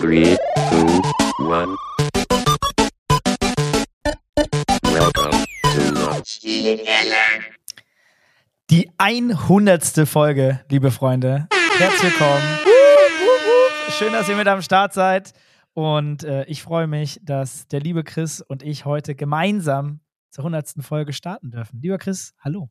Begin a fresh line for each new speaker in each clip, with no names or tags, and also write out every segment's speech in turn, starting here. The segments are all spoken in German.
Three, two, one. Welcome to Notch.
Die 100. Folge, liebe Freunde. Herzlich willkommen. Schön, dass ihr mit am Start seid. Und äh, ich freue mich, dass der liebe Chris und ich heute gemeinsam zur 100. Folge starten dürfen. Lieber Chris, hallo.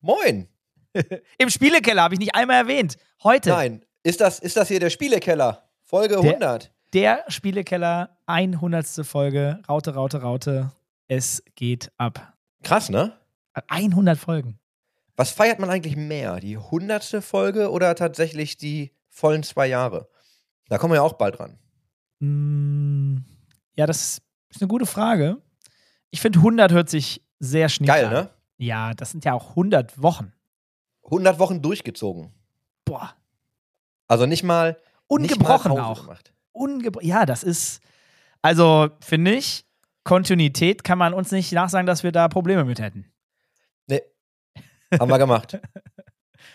Moin!
Im Spielekeller habe ich nicht einmal erwähnt. Heute
Nein, ist das, ist das hier der Spielekeller? Folge
Der-
100.
der Spielekeller, 100. Folge. Raute, Raute, Raute. Es geht ab.
Krass, ne?
100 Folgen.
Was feiert man eigentlich mehr? Die 100. Folge oder tatsächlich die vollen zwei Jahre? Da kommen wir ja auch bald dran.
Mm, ja, das ist eine gute Frage. Ich finde, 100 hört sich sehr schnell
Geil,
an.
ne?
Ja, das sind ja auch 100 Wochen.
100 Wochen durchgezogen.
Boah.
Also nicht mal.
Ungebrochen auch.
Gemacht.
Ungebro ja, das ist, also finde ich, Kontinuität kann man uns nicht nachsagen, dass wir da Probleme mit hätten.
Nee. Haben wir gemacht.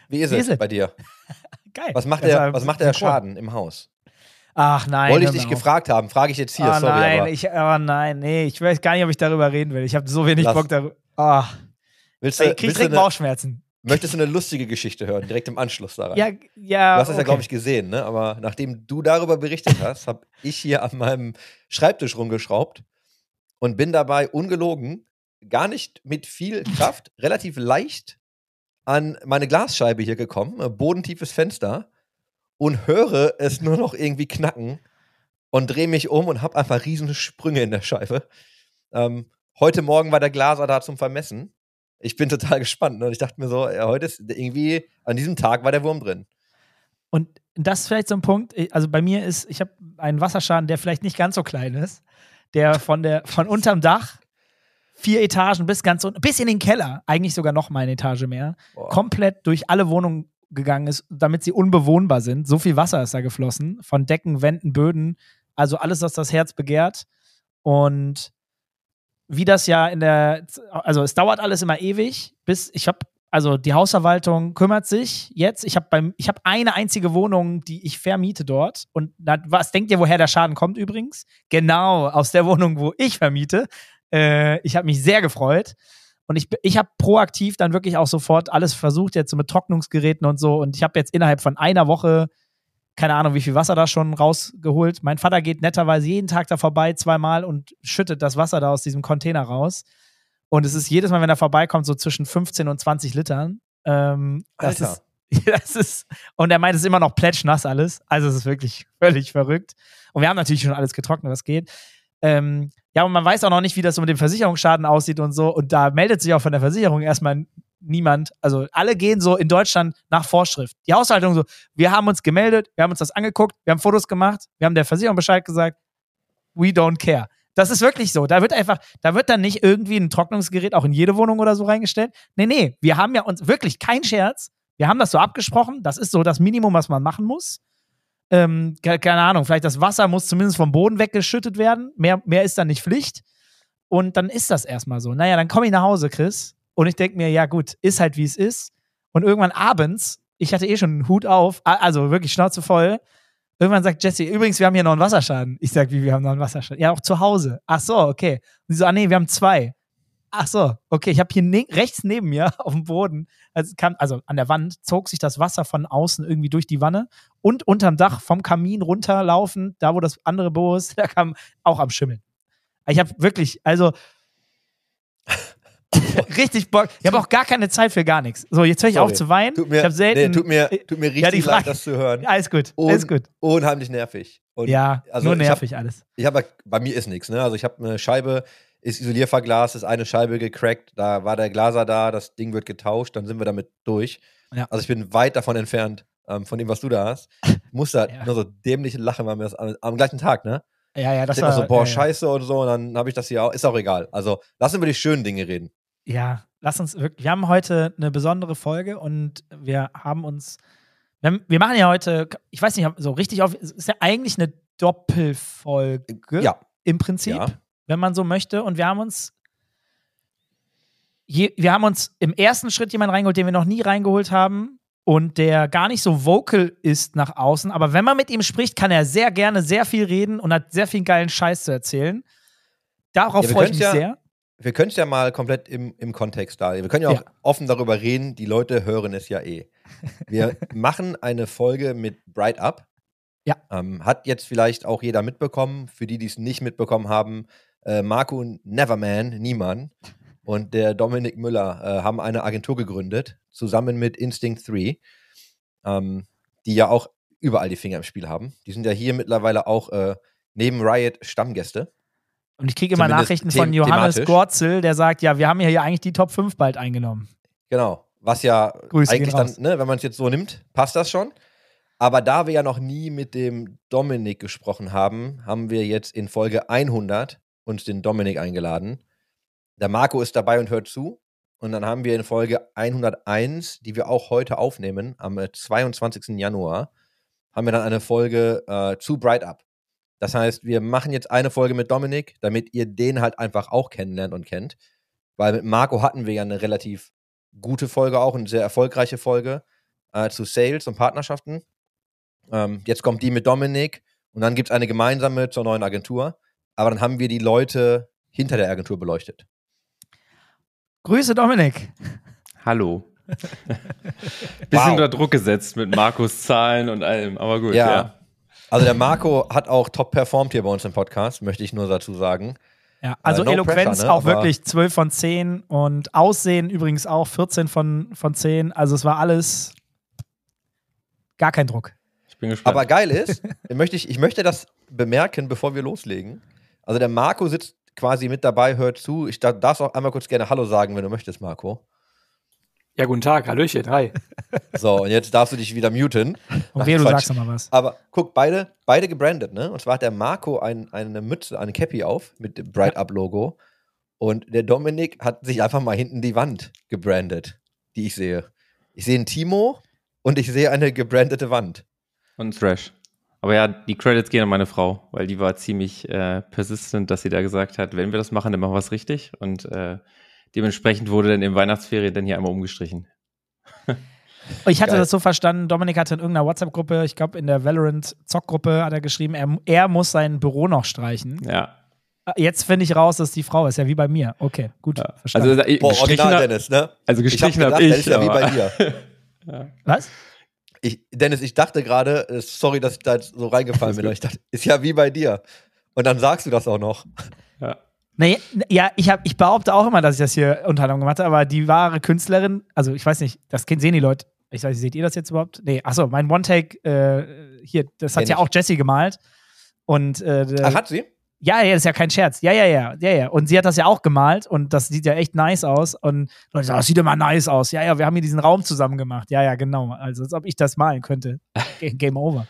Wie ist,
Wie
es
ist es?
bei dir?
Geil.
Was macht
Das
der, was macht der. Schaden im Haus?
Ach nein.
Wollte ich dich gefragt haben, frage ich jetzt hier,
Ah,
sorry,
nein,
aber.
ich, oh nein, nee, ich weiß gar nicht, ob ich darüber reden will. Ich habe so wenig
Lass.
Bock darüber. Ah,
willst
ich
du,
krieg
willst du
direkt Bauchschmerzen.
Möchtest du eine lustige Geschichte hören, direkt im Anschluss daran?
Ja, ja.
Du hast es ja,
okay.
glaube ich, gesehen, ne? Aber nachdem du darüber berichtet hast, habe ich hier an meinem Schreibtisch rumgeschraubt und bin dabei ungelogen, gar nicht mit viel Kraft, relativ leicht an meine Glasscheibe hier gekommen, äh, bodentiefes Fenster und höre es nur noch irgendwie knacken und drehe mich um und habe einfach riesen Sprünge in der Scheibe. Ähm, heute Morgen war der Glaser da zum Vermessen. Ich bin total gespannt. Ne? Und ich dachte mir so, ja, heute ist irgendwie, an diesem Tag war der Wurm drin.
Und das ist vielleicht so ein Punkt. Also bei mir ist, ich habe einen Wasserschaden, der vielleicht nicht ganz so klein ist, der von der von unterm Dach vier Etagen bis ganz unten, bis in den Keller, eigentlich sogar noch mal eine Etage mehr,
Boah.
komplett durch alle Wohnungen gegangen ist, damit sie unbewohnbar sind. So viel Wasser ist da geflossen, von Decken, Wänden, Böden, also alles, was das Herz begehrt. Und wie das ja in der, also es dauert alles immer ewig, bis ich habe, also die Hausverwaltung kümmert sich jetzt. Ich habe beim, ich habe eine einzige Wohnung, die ich vermiete dort. Und na, was denkt ihr, woher der Schaden kommt übrigens? Genau aus der Wohnung, wo ich vermiete. Äh, ich habe mich sehr gefreut. Und ich, ich habe proaktiv dann wirklich auch sofort alles versucht, jetzt so mit Trocknungsgeräten und so. Und ich habe jetzt innerhalb von einer Woche, keine Ahnung, wie viel Wasser da schon rausgeholt. Mein Vater geht netterweise jeden Tag da vorbei, zweimal und schüttet das Wasser da aus diesem Container raus. Und es ist jedes Mal, wenn er vorbeikommt, so zwischen 15 und 20 Litern. Ähm, das
Alter.
ist, das ist, und er meint, es ist immer noch plätschnass alles. Also es ist wirklich völlig verrückt. Und wir haben natürlich schon alles getrocknet, was geht. Ähm, ja, und man weiß auch noch nicht, wie das so mit dem Versicherungsschaden aussieht und so. Und da meldet sich auch von der Versicherung erstmal niemand. Also alle gehen so in Deutschland nach Vorschrift. Die Haushaltung so, wir haben uns gemeldet, wir haben uns das angeguckt, wir haben Fotos gemacht, wir haben der Versicherung Bescheid gesagt, we don't care. Das ist wirklich so. Da wird einfach, da wird dann nicht irgendwie ein Trocknungsgerät auch in jede Wohnung oder so reingestellt. Nee, nee, wir haben ja uns wirklich kein Scherz. Wir haben das so abgesprochen. Das ist so das Minimum, was man machen muss. Ähm, ke- keine Ahnung, vielleicht das Wasser muss zumindest vom Boden weggeschüttet werden. Mehr, mehr ist dann nicht Pflicht. Und dann ist das erstmal so. Naja, dann komme ich nach Hause, Chris. Und ich denke mir, ja gut, ist halt wie es ist. Und irgendwann abends, ich hatte eh schon einen Hut auf, also wirklich Schnauze voll. Irgendwann sagt Jesse, übrigens, wir haben hier noch einen Wasserschaden. Ich sag, wie, wir haben noch einen Wasserschaden? Ja, auch zu Hause. Ach so, okay. Und sie so, ah nee, wir haben zwei. Ach so, okay. Ich habe hier ne rechts neben mir auf dem Boden, also, kam, also an der Wand, zog sich das Wasser von außen irgendwie durch die Wanne und unterm Dach vom Kamin runterlaufen, da wo das andere Büro ist, da kam auch am Schimmeln. Ich habe wirklich, also richtig Bock. Ich habe auch gar keine Zeit für gar nichts. So, jetzt höre ich
Sorry.
auf zu weinen.
Tut mir,
ich habe selten.
nee, tut mir, tut mir richtig
Ja, Frage-
leid, das zu hören.
Ja, alles gut, alles gut.
Unheimlich nervig. Und
Ja,
also
nur
ich hab-
nervig alles.
Ich habe bei mir ist nichts, ne? Also ich habe eine Scheibe, ist Isolierverglas, ist eine Scheibe gecrackt, da war der Glaser da, das Ding wird getauscht, dann sind wir damit durch.
Ja.
Also ich bin weit davon entfernt, ähm, von dem, was du da hast. Ich musste
Ja.
nur so dämliche Lachen, weil mir das am, am gleichen Tag, ne?
Ja, ja, das war
so, boah,
ja, ja.
scheiße und so, und dann habe ich das hier auch, ist auch egal. Also lass uns über die schönen Dinge reden.
Ja, lass uns wirklich. Wir haben heute eine besondere Folge und wir haben uns. Wir, haben, wir machen ja heute, ich weiß nicht, so richtig auf. Es ist ja eigentlich eine Doppelfolge.
Ja.
Im Prinzip,
Ja.
wenn man so möchte. Und wir haben uns. Je, wir haben uns im ersten Schritt jemanden reingeholt, den wir noch nie reingeholt haben. und der gar nicht so vocal ist nach außen, aber wenn man mit ihm spricht, kann er sehr gerne sehr viel reden und hat sehr viel geilen Scheiß zu erzählen. Darauf
Ja,
freue ich mich
ja-
sehr.
Wir können es ja mal komplett im, im Kontext da. Wir können ja auch
Ja.
offen darüber reden. Die Leute hören es ja eh. Wir machen eine Folge mit Bright Up.
Ja.
Ähm, hat jetzt vielleicht auch jeder mitbekommen. Für die, die es nicht mitbekommen haben, äh, Marco Neverman, Niemann und der Dominik Müller äh, haben eine Agentur gegründet, zusammen mit Instinct 3, ähm, die ja auch überall die Finger im Spiel haben. Die sind ja hier mittlerweile auch äh, neben Riot Stammgäste.
Und ich kriege immer Nachrichten von Johannes
thematisch.
Gorzel, der sagt, ja, wir haben ja hier eigentlich die Top 5 bald eingenommen.
Genau. Was ja
Grüße
eigentlich dann, ne, wenn man es jetzt so nimmt, passt das schon. Aber da wir ja noch nie mit dem Dominik gesprochen haben, haben wir jetzt in Folge 100 uns den Dominik eingeladen. Der Marco ist dabei und hört zu. Und dann haben wir in Folge 101, die wir auch heute aufnehmen, am äh, 22. Januar, haben wir dann eine Folge äh, zu Bright Up. Das heißt, wir machen jetzt eine Folge mit Dominik, damit ihr den halt einfach auch kennenlernt und kennt. Weil mit Marco hatten wir ja eine relativ gute Folge auch, eine sehr erfolgreiche Folge äh, zu Sales und Partnerschaften. Ähm, jetzt kommt die mit Dominik und dann gibt es eine gemeinsame zur neuen Agentur. Aber dann haben wir die Leute hinter der Agentur beleuchtet.
Grüße, Dominik.
Hallo. Bisschen
Wow.
unter Druck gesetzt mit Markus Zahlen und allem, aber gut,
Ja.
ja.
Also der Marco hat auch top performt hier bei uns im Podcast, möchte ich nur dazu sagen.
Ja, also
Äh, no
Eloquenz
pressure, ne?
auch
Aber-
wirklich 12 von 10 und Aussehen übrigens auch 14 von, von 10. Also es war alles gar kein Druck.
Ich bin gespannt.
Aber geil ist, möchte ich, ich möchte das bemerken, bevor wir loslegen. Also der Marco sitzt quasi mit dabei, hört zu. Ich da- darf auch einmal kurz gerne Hallo sagen, wenn du möchtest, Marco.
Ja, guten Tag, Hallöchen, hi.
So, und jetzt darfst du dich wieder muten.
Und wer, du sagst noch mal was.
Aber guck, beide, beide gebrandet, ne? Und zwar hat der Marco ein, eine Mütze, eine Cappy auf mit dem Bright Up Logo. Und der Dominik hat sich einfach mal hinten die Wand gebrandet, die ich sehe. Ich sehe einen Timo und ich sehe eine gebrandete Wand.
und Thrash. Aber ja, die Credits gehen an meine Frau, weil die war ziemlich äh, persistent, dass sie da gesagt hat, wenn wir das machen, dann machen wir es richtig. Und äh, dementsprechend wurde dann im Weihnachtsferien dann hier einmal umgestrichen.
Ich hatte
Geil.
das so verstanden, Dominik hatte in irgendeiner WhatsApp-Gruppe, ich glaube in der Valorant-Zock-Gruppe hat er geschrieben, er, er muss sein Büro noch streichen.
Ja.
Jetzt finde ich raus, dass die Frau ist. Ja, wie bei mir. Okay, gut.
ja.
Verstanden.
Also, äh,
Boah,
gestrichen
original
hab,
Dennis, ne?
also
Ich hab
gestrichen habe
gedacht,
ich.
ist ja wie bei dir.
was?
Ich, Dennis, ich dachte gerade, äh, sorry, dass ich da so reingefallen bin, aber ich dachte, ist ja wie bei dir. Und dann sagst du das auch noch.
ja.
Nee, ja, ich, hab, ich behaupte auch immer, dass ich das hier unter anderem gemacht habe, aber die wahre Künstlerin, also ich weiß nicht, das kennen- sehen die Leute. Ich weiß nicht, seht ihr das jetzt überhaupt? Nee, achso, mein One-Take, äh, hier, das hat
Kenn
ja
ich.
auch Jessie gemalt. Und äh,
Ach, hat sie?
ja, ja, das ist ja kein Scherz. Ja, ja, ja, ja, ja. Und sie hat das ja auch gemalt und das sieht ja echt nice aus. Und Leute sagen, das sieht immer nice aus. Ja, ja, wir haben hier diesen Raum zusammen gemacht. Ja, ja, genau. Also als ob ich das malen könnte. Ga- Game over.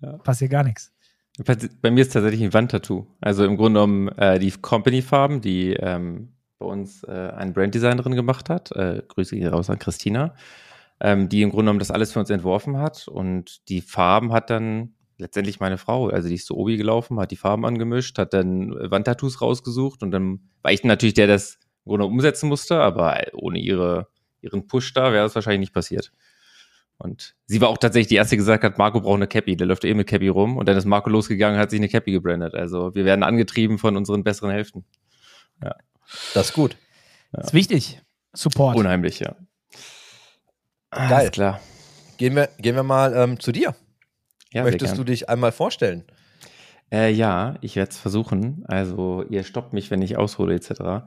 Ja.
Passiert gar nichts.
Bei mir ist tatsächlich ein Wandtattoo. Also im Grunde genommen äh, die Company-Farben, die ähm, bei uns äh, eine Branddesignerin gemacht hat. Äh, Grüße hier raus an Christina. Ähm, die im Grunde genommen das alles für uns entworfen hat. Und die Farben hat dann letztendlich meine Frau, also die ist zu Obi gelaufen, hat die Farben angemischt, hat dann äh, Wandtattoos rausgesucht und dann war ich natürlich der, der das im Grunde umsetzen musste, aber ohne ihre, ihren Push da wäre das wahrscheinlich nicht passiert. Und sie war auch tatsächlich die erste, die gesagt hat, Marco braucht eine Cappy, der läuft eh mit Cappy rum. Und dann ist Marco losgegangen, hat sich eine Cappy gebrandet. Also wir werden angetrieben von unseren besseren Hälften.
Das ist gut.
Ist wichtig. Support.
Unheimlich, ja.
Geil.
Alles klar.
Gehen wir, gehen wir mal ähm, zu dir.
Ja,
Möchtest du dich einmal vorstellen?
Äh, ja, ich werde es versuchen. Also ihr stoppt mich, wenn ich aushole etc.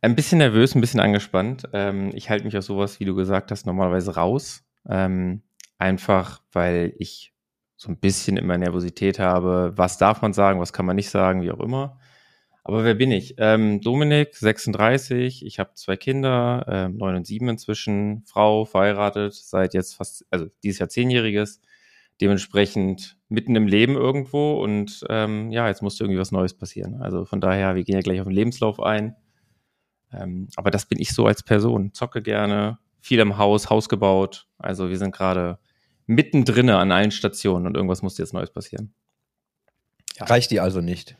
Ein bisschen nervös, ein bisschen angespannt. Ähm, ich halte mich aus sowas, wie du gesagt hast, normalerweise raus. Ähm, einfach, weil ich so ein bisschen immer Nervosität habe. Was darf man sagen, was kann man nicht sagen, wie auch immer. Aber wer bin ich? Ähm, Dominik, 36, ich habe zwei Kinder, ähm, neun und sieben inzwischen, Frau, verheiratet, seit jetzt fast, also dieses Jahr zehnjähriges, dementsprechend mitten im Leben irgendwo und ähm, ja, jetzt musste irgendwie was Neues passieren. Also von daher, wir gehen ja gleich auf den Lebenslauf ein. Ähm, aber das bin ich so als Person. Zocke gerne, viel im Haus, Haus gebaut. Also wir sind gerade mittendrin an allen Stationen und irgendwas musste jetzt Neues passieren.
Reicht dir also nicht.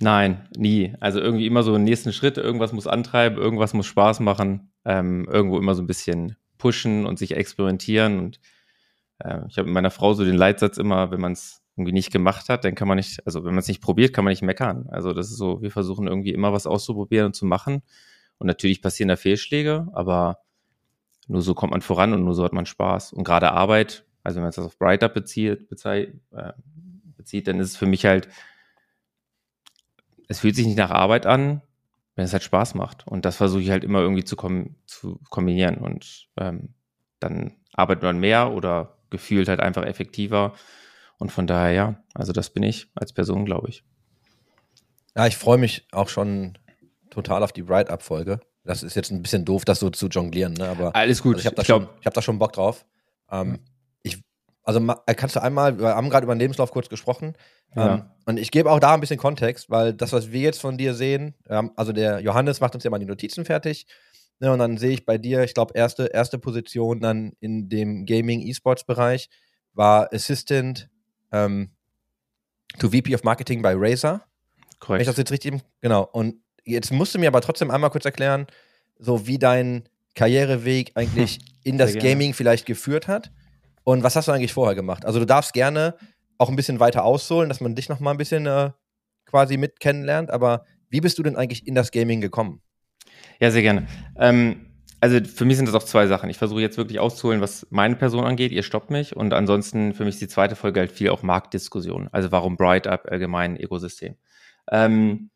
Nein, nie. Also irgendwie immer so einen nächsten Schritt, irgendwas muss antreiben, irgendwas muss Spaß machen, ähm, irgendwo immer so ein bisschen pushen und sich experimentieren. Und Äh, ich habe mit meiner Frau so den Leitsatz immer, wenn man es irgendwie nicht gemacht hat, dann kann man nicht, also wenn man es nicht probiert, kann man nicht meckern. Also das ist so, wir versuchen irgendwie immer was auszuprobieren und zu machen. Und natürlich passieren da Fehlschläge, aber nur so kommt man voran und nur so hat man Spaß. Und gerade Arbeit, also wenn man es das auf Bright Up bezieht, bezieht, äh, bezieht, dann ist es für mich halt, es fühlt sich nicht nach Arbeit an, wenn es halt Spaß macht. Und das versuche ich halt immer irgendwie zu, kom zu kombinieren. Und ähm, dann arbeitet man mehr oder gefühlt halt einfach effektiver. Und von daher, ja, also das bin ich als Person, glaube ich.
Ja, ich freue mich auch schon total auf die Bright-Up-Folge. Das ist jetzt ein bisschen doof, das so zu jonglieren, ne? Aber
Alles gut.
also ich habe da,
Ich glaub-
schon- ich hab da schon Bock drauf. Ähm, ich, also ma- kannst du einmal, wir haben gerade über den Lebenslauf kurz gesprochen.
Ja.
Ähm, und ich gebe auch da ein bisschen Kontext, weil das, was wir jetzt von dir sehen, ähm, also der Johannes macht uns ja mal die Notizen fertig. Ne, und dann sehe ich bei dir, ich glaube, erste, erste Position dann in dem Gaming-E-Sports-Bereich war Assistant ähm, to VP of Marketing bei Razer. Wenn ich
Korrekt.
das jetzt richtig genau. Und jetzt musst du mir aber trotzdem einmal kurz erklären, so wie dein Karriereweg eigentlich in das. Gaming vielleicht geführt hat. Und was hast du eigentlich vorher gemacht? Also du darfst gerne auch ein bisschen weiter ausholen, dass man dich noch mal ein bisschen äh, quasi mit kennenlernt. Aber wie bist du denn eigentlich in das Gaming gekommen?
Ja, sehr gerne. Ähm, also für mich sind das auch zwei Sachen. Ich versuche jetzt wirklich auszuholen, was meine Person angeht. Ihr stoppt mich. Und ansonsten für mich ist die zweite Folge halt viel auch Marktdiskussion. Also warum Bright Up allgemein Ökosystem. Ähm,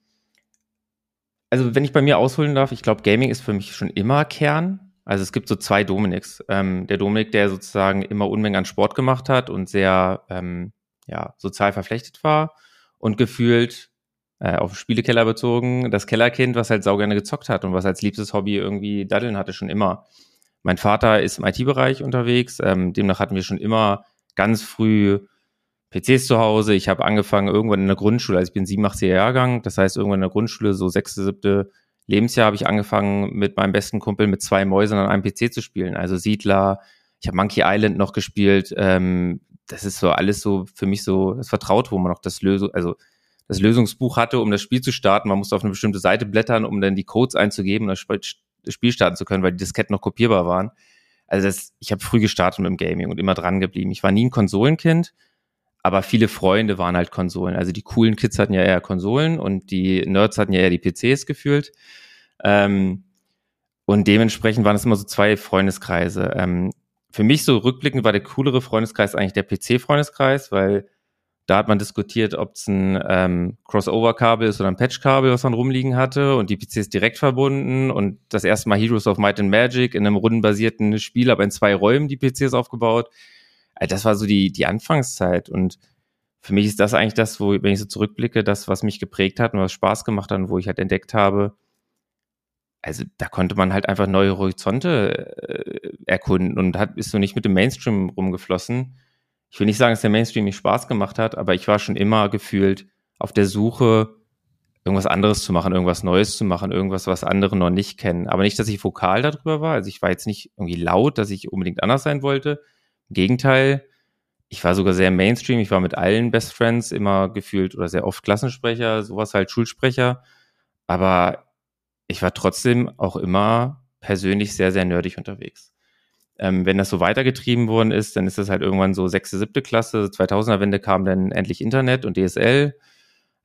also wenn ich bei mir ausholen darf, ich glaube, Gaming ist für mich schon immer Kern. Also es gibt so zwei Dominiks. Ähm, der Dominik, der sozusagen immer Unmengen an Sport gemacht hat und sehr ähm, ja, sozial verflechtet war und gefühlt äh, auf Spielekeller bezogen, das Kellerkind, was halt saugerne gezockt hat und was als liebstes Hobby irgendwie Daddeln hatte, schon immer. Mein Vater ist im IT-Bereich unterwegs, ähm, demnach hatten wir schon immer ganz früh PCs zu Hause. Ich habe angefangen irgendwann in der Grundschule, also ich bin 87er Jahrgang, das heißt irgendwann in der Grundschule, so sechste, siebte Lebensjahr habe ich angefangen mit meinem besten Kumpel mit zwei Mäusen an einem PC zu spielen. Also Siedler, ich habe Monkey Island noch gespielt. Ähm, das ist so alles so für mich so das vertraut, wo man noch das Lösung, also das Lösungsbuch hatte, um das Spiel zu starten. Man musste auf eine bestimmte Seite blättern, um dann die Codes einzugeben Sp- das Spiel starten zu können, weil die Disketten noch kopierbar waren. Also das, ich habe früh gestartet mit dem Gaming und immer dran geblieben. Ich war nie ein Konsolenkind, aber viele Freunde waren halt Konsolen. Also die coolen Kids hatten ja eher Konsolen und die Nerds hatten ja eher die PCs gefühlt. Ähm, und dementsprechend waren es immer so zwei Freundeskreise. Ähm, für mich so rückblickend war der coolere Freundeskreis eigentlich der PC-Freundeskreis, weil da hat man diskutiert, ob es ein ähm, Crossover-Kabel ist oder ein Patch-Kabel, was man rumliegen hatte und die PCs direkt verbunden und das erste Mal Heroes of Might and Magic in einem rundenbasierten Spiel, aber in zwei Räumen die PCs aufgebaut. Also das war so die, die Anfangszeit und für mich ist das eigentlich das, wo, wenn ich so zurückblicke, das, was mich geprägt hat und was Spaß gemacht hat und wo ich halt entdeckt habe, also da konnte man halt einfach neue Horizonte äh, erkunden und hat, ist so nicht mit dem Mainstream rumgeflossen. Ich will nicht sagen, dass der Mainstream mir Spaß gemacht hat, aber ich war schon immer gefühlt auf der Suche, irgendwas anderes zu machen, irgendwas Neues zu machen, irgendwas, was andere noch nicht kennen. Aber nicht, dass ich vokal darüber war. Also ich war jetzt nicht irgendwie laut, dass ich unbedingt anders sein wollte. Gegenteil, ich war sogar sehr Mainstream. Ich war mit allen Best Friends immer gefühlt oder sehr oft Klassensprecher, sowas halt Schulsprecher. Aber ich war trotzdem auch immer persönlich sehr, sehr nerdig unterwegs. Ähm, wenn das so weitergetrieben worden ist, dann ist das halt irgendwann so sechste, siebte Klasse. 2000er-Wende kam dann endlich Internet und DSL.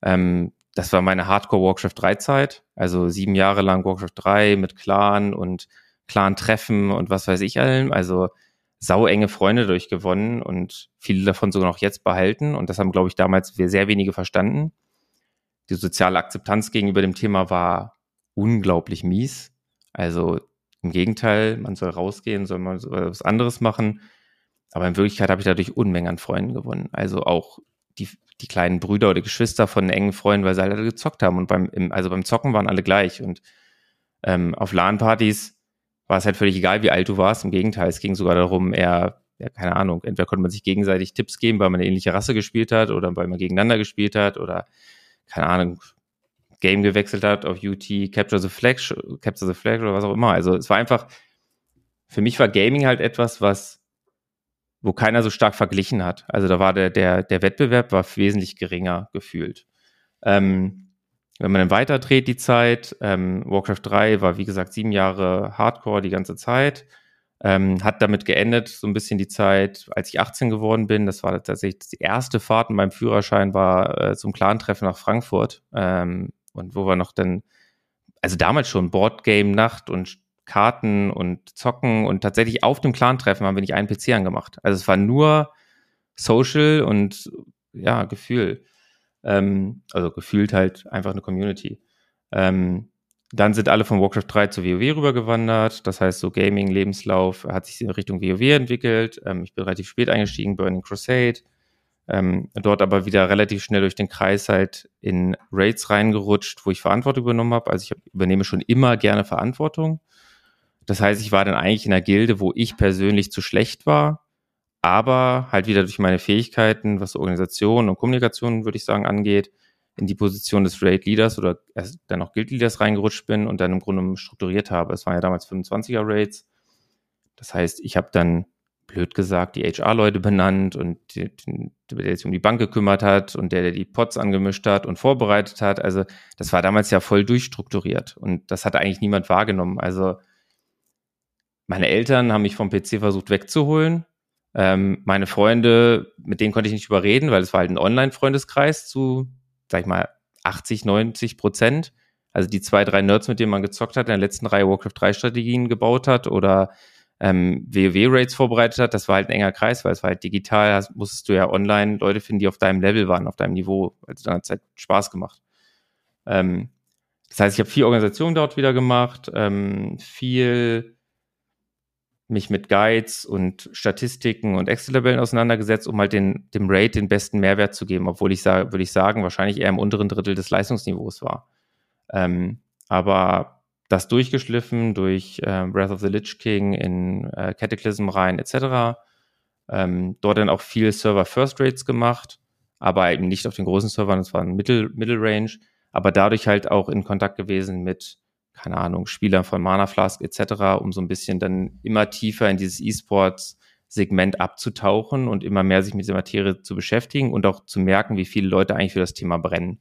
Ähm, das war meine Hardcore-Warcraft 3-Zeit. Also sieben Jahre lang Warcraft 3 mit Clan und Clan-Treffen und was weiß ich allem. Also sauenge Freunde durchgewonnen und viele davon sogar noch jetzt behalten. Und das haben, glaube ich, damals sehr wenige verstanden. Die soziale Akzeptanz gegenüber dem Thema war unglaublich mies. Also im Gegenteil, man soll rausgehen, soll man was anderes machen. Aber in Wirklichkeit habe ich dadurch Unmengen an Freunden gewonnen. Also auch die, die kleinen Brüder oder Geschwister von engen Freunden, weil sie alle gezockt haben. Und beim, im, also beim Zocken waren alle gleich. Und ähm, auf LAN-Partys war es halt völlig egal, wie alt du warst. Im Gegenteil, es ging sogar darum, eher, ja, keine Ahnung, entweder konnte man sich gegenseitig Tipps geben, weil man eine ähnliche Rasse gespielt hat oder weil man gegeneinander gespielt hat oder, keine Ahnung, Game gewechselt hat auf UT, Capture the Flag, Capture the Flag oder was auch immer. Also es war einfach, für mich war Gaming halt etwas, was, wo keiner so stark verglichen hat. Also da war der, der, der Wettbewerb war wesentlich geringer gefühlt. Ähm, wenn man dann weiter dreht die Zeit, ähm, Warcraft 3 war wie gesagt sieben Jahre Hardcore die ganze Zeit. Ähm, hat damit geendet, so ein bisschen die Zeit, als ich 18 geworden bin. Das war tatsächlich die erste Fahrt in meinem Führerschein, war äh, zum Clan-Treffen nach Frankfurt. Ähm, und wo wir noch dann, also damals schon Boardgame-Nacht und Karten und Zocken und tatsächlich auf dem Clan-Treffen haben wir nicht einen PC angemacht. Also es war nur Social und ja, Gefühl. Ähm, also gefühlt halt einfach eine Community. Ähm, dann sind alle von Warcraft 3 zu WoW rübergewandert. Das heißt, so Gaming, Lebenslauf hat sich in Richtung WoW entwickelt. Ähm, ich bin relativ spät eingestiegen, Burning Crusade. Ähm, dort aber wieder relativ schnell durch den Kreis halt in Raids reingerutscht, wo ich Verantwortung übernommen habe. Also ich hab, übernehme schon immer gerne Verantwortung. Das heißt, ich war dann eigentlich in einer Gilde, wo ich persönlich zu schlecht war, aber halt wieder durch meine Fähigkeiten, was Organisation und Kommunikation, würde ich sagen, angeht, in die Position des Raid Leaders oder erst dann noch Guild Leaders reingerutscht bin und dann im Grunde strukturiert habe. Es waren ja damals 25er Raids. Das heißt, ich habe dann blöd gesagt die HR-Leute benannt und die, die, der sich um die Bank gekümmert hat und der, der die Pots angemischt hat und vorbereitet hat. Also das war damals ja voll durchstrukturiert und das hatte eigentlich niemand wahrgenommen. Also meine Eltern haben mich vom PC versucht wegzuholen. Ähm, meine Freunde, mit denen konnte ich nicht überreden, weil es war halt ein Online-Freundeskreis zu, sag ich mal, 80, 90 Prozent. Also die zwei, drei Nerds, mit denen man gezockt hat, in der letzten Reihe Warcraft 3 Strategien gebaut hat oder ähm, WoW-Raids vorbereitet hat, das war halt ein enger Kreis, weil es war halt digital, musstest du ja online Leute finden, die auf deinem Level waren, auf deinem Niveau. Also dann hat es halt Spaß gemacht. Ähm, das heißt, ich habe viel Organisation dort wieder gemacht, ähm, viel mich mit Guides und Statistiken und Excel-Tabellen auseinandergesetzt, um halt den, dem Raid den besten Mehrwert zu geben, obwohl ich sage, würde ich sagen, wahrscheinlich eher im unteren Drittel des Leistungsniveaus war. Ähm, aber das durchgeschliffen durch äh, Breath of the Lich King in äh, Cataclysm rein etc. Ähm, dort dann auch viel Server First Rates gemacht, aber eben nicht auf den großen Servern, das war ein Middle, Middle Range, aber dadurch halt auch in Kontakt gewesen mit keine Ahnung, Spieler von Mana Flask etc., um so ein bisschen dann immer tiefer in dieses E-Sports-Segment abzutauchen und immer mehr sich mit dieser Materie zu beschäftigen und auch zu merken, wie viele Leute eigentlich für das Thema brennen.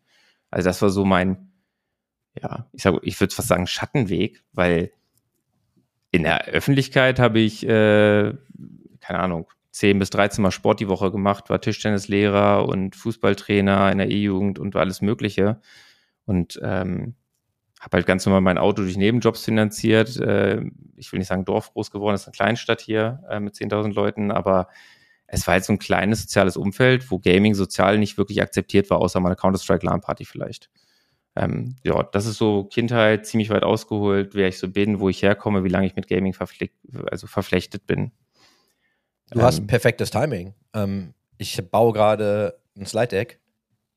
Also das war so mein, ja, ich ich würde fast sagen Schattenweg, weil in der Öffentlichkeit habe ich, äh, keine Ahnung, 10 bis 13 Mal Sport die Woche gemacht, war Tischtennislehrer und Fußballtrainer in der E-Jugend und alles Mögliche. Und ähm, habe halt ganz normal mein Auto durch Nebenjobs finanziert. Äh, ich will nicht sagen Dorf groß geworden, das ist eine Kleinstadt hier äh, mit 10.000 Leuten, aber es war halt so ein kleines soziales Umfeld, wo Gaming sozial nicht wirklich akzeptiert war, außer mal eine Counter-Strike-LAN-Party vielleicht. Ähm, ja, das ist so Kindheit ziemlich weit ausgeholt, wer ich so bin, wo ich herkomme, wie lange ich mit Gaming also verflechtet bin.
Du ähm, hast perfektes Timing. Ähm, ich baue gerade ein Slide-Deck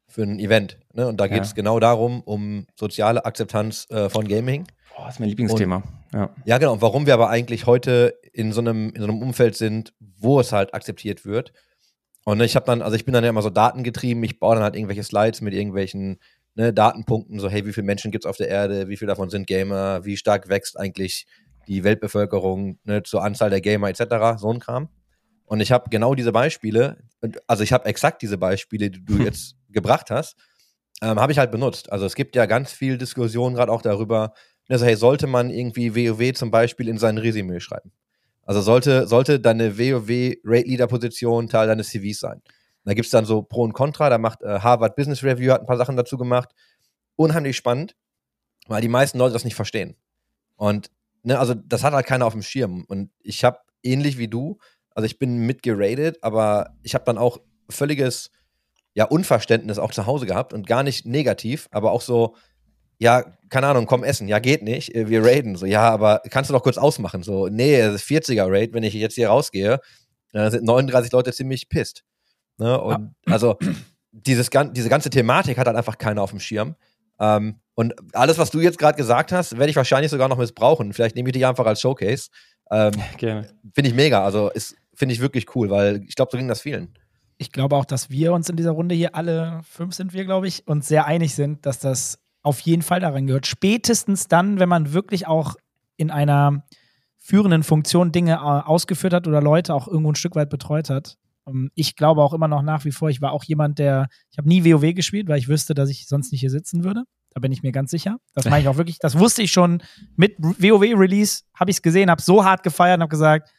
für ein Event. Ne? Und da geht es ja. genau darum, um soziale Akzeptanz äh, von Gaming.
Boah, das ist mein Lieblingsthema.
Und,
ja.
ja, genau. Und warum wir aber eigentlich heute in so einem, in so einem Umfeld sind, wo es halt akzeptiert wird. Und ich habe dann, also ich bin dann ja immer so datengetrieben, ich baue dann halt irgendwelche Slides mit irgendwelchen ne, Datenpunkten, so hey, wie viele Menschen gibt es auf der Erde, wie viele davon sind Gamer, wie stark wächst eigentlich die Weltbevölkerung ne, zur Anzahl der Gamer etc., so ein Kram. Und ich habe genau diese Beispiele, also ich habe exakt diese Beispiele, die du jetzt gebracht hast, ähm, habe ich halt benutzt. Also es gibt ja ganz viel Diskussion gerade auch darüber, also hey, sollte man irgendwie WoW zum Beispiel in sein Resümee schreiben? Also sollte, sollte deine WoW-Rate-Leader-Position Teil deines CVs sein? Da gibt es dann so Pro und Contra, da macht äh, Harvard Business Review, hat ein paar Sachen dazu gemacht. Unheimlich spannend, weil die meisten Leute das nicht verstehen. Und ne, also das hat halt keiner auf dem Schirm. Und ich habe ähnlich wie du, also ich bin mitgeradet, aber ich habe dann auch völliges ja, Unverständnis auch zu Hause gehabt und gar nicht negativ, aber auch so, ja, keine Ahnung, komm essen, ja, geht nicht, äh, wir raiden, so, ja, aber kannst du doch kurz ausmachen, so, nee, das ist 40er Raid, wenn ich jetzt hier rausgehe, dann sind 39 Leute ziemlich pisst, ne, und ja. also, dieses, diese ganze Thematik hat halt einfach keiner auf dem Schirm, ähm, und alles, was du jetzt gerade gesagt hast, werde ich wahrscheinlich sogar noch missbrauchen, vielleicht nehme ich dich einfach als Showcase, ähm, Finde ich mega, also, finde ich wirklich cool, weil ich glaube, so ging das vielen
ich glaube auch, dass wir uns in dieser Runde hier alle fünf sind wir, glaube ich, uns sehr einig sind, dass das auf jeden Fall daran gehört. Spätestens dann, wenn man wirklich auch in einer führenden Funktion Dinge äh, ausgeführt hat oder Leute auch irgendwo ein Stück weit betreut hat. Ähm, ich glaube auch immer noch nach wie vor, ich war auch jemand, der, ich habe nie WoW gespielt, weil ich wüsste, dass ich sonst nicht hier sitzen würde. Da bin ich mir ganz sicher. Das meine ich auch wirklich. Das wusste ich schon mit WoW-Release, habe ich es gesehen, habe so hart gefeiert und habe gesagt,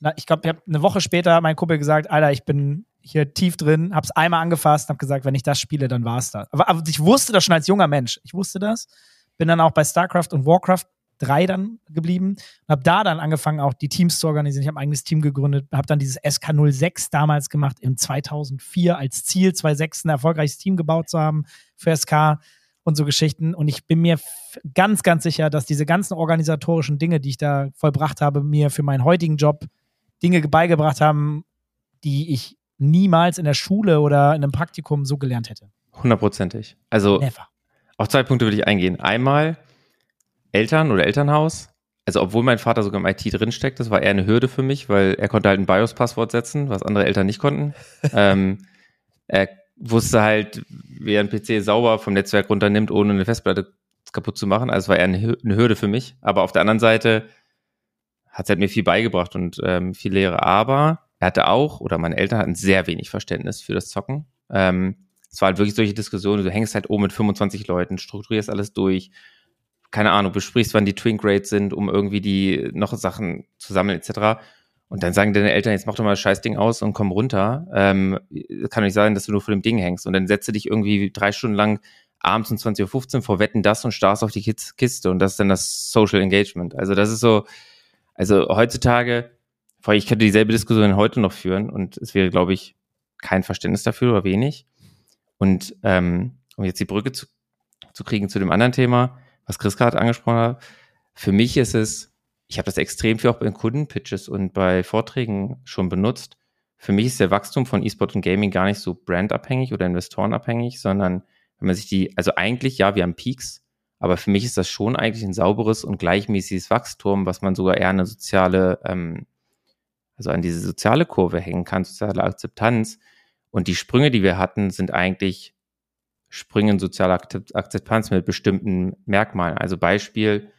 na, ich glaube, ich habe eine Woche später mein Kumpel gesagt, Alter, ich bin hier tief drin, hab's einmal angefasst hab gesagt, wenn ich das spiele, dann war's das. Aber, aber ich wusste das schon als junger Mensch. Ich wusste das. Bin dann auch bei StarCraft und Warcraft 3 dann geblieben und habe da dann angefangen, auch die Teams zu organisieren. Ich habe ein eigenes Team gegründet, habe dann dieses SK06 damals gemacht, im 2004 als Ziel, 2006 ein erfolgreiches Team gebaut zu haben für SK und so Geschichten. Und ich bin mir ganz, ganz sicher, dass diese ganzen organisatorischen Dinge, die ich da vollbracht habe, mir für meinen heutigen Job Dinge beigebracht haben, die ich niemals in der Schule oder in einem Praktikum so gelernt hätte.
Hundertprozentig. Also
Never.
auf zwei Punkte würde ich eingehen. Einmal Eltern oder Elternhaus. Also obwohl mein Vater sogar im IT drinsteckt, das war eher eine Hürde für mich, weil er konnte halt ein BIOS-Passwort setzen, was andere Eltern nicht konnten. ähm, er wusste halt, wie er einen PC sauber vom Netzwerk runternimmt, ohne eine Festplatte kaputt zu machen. Also es war eher eine Hür- eine Hürde für mich. Aber auf der anderen Seite hat es halt mir viel beigebracht und ähm, viel Lehre. Aber er hatte auch, oder meine Eltern hatten sehr wenig Verständnis für das Zocken. Ähm, es war halt wirklich solche Diskussionen, du hängst halt oben mit 25 Leuten, strukturierst alles durch, keine Ahnung, besprichst, wann die Twink Rates sind, um irgendwie die noch Sachen zu sammeln, etc. Und dann sagen deine Eltern, jetzt mach doch mal das Scheißding aus und komm runter. Ähm, kann nicht sein, dass du nur vor dem Ding hängst. Und dann setze dich irgendwie drei Stunden lang abends um 20.15 Uhr vor Wetten das und starrst auf die Kiste. Und das ist dann das Social Engagement. Also das ist so, also heutzutage, vor allem, ich könnte dieselbe Diskussion heute noch führen und es wäre, glaube ich, kein Verständnis dafür oder wenig. Und ähm, um jetzt die Brücke zu, zu kriegen zu dem anderen Thema, was Chris gerade angesprochen hat, für mich ist es, ich habe das extrem viel auch bei Kundenpitches und bei Vorträgen schon benutzt. Für mich ist der Wachstum von E-Sport und Gaming gar nicht so brandabhängig oder investorenabhängig, sondern wenn man sich die, also eigentlich, ja, wir haben Peaks, aber für mich ist das schon eigentlich ein sauberes und gleichmäßiges Wachstum, was man sogar eher eine soziale, ähm, also an diese soziale Kurve hängen kann, soziale Akzeptanz. Und die Sprünge, die wir hatten, sind eigentlich Sprünge in soziale Akzep- Akzeptanz mit bestimmten Merkmalen. Also Beispiel,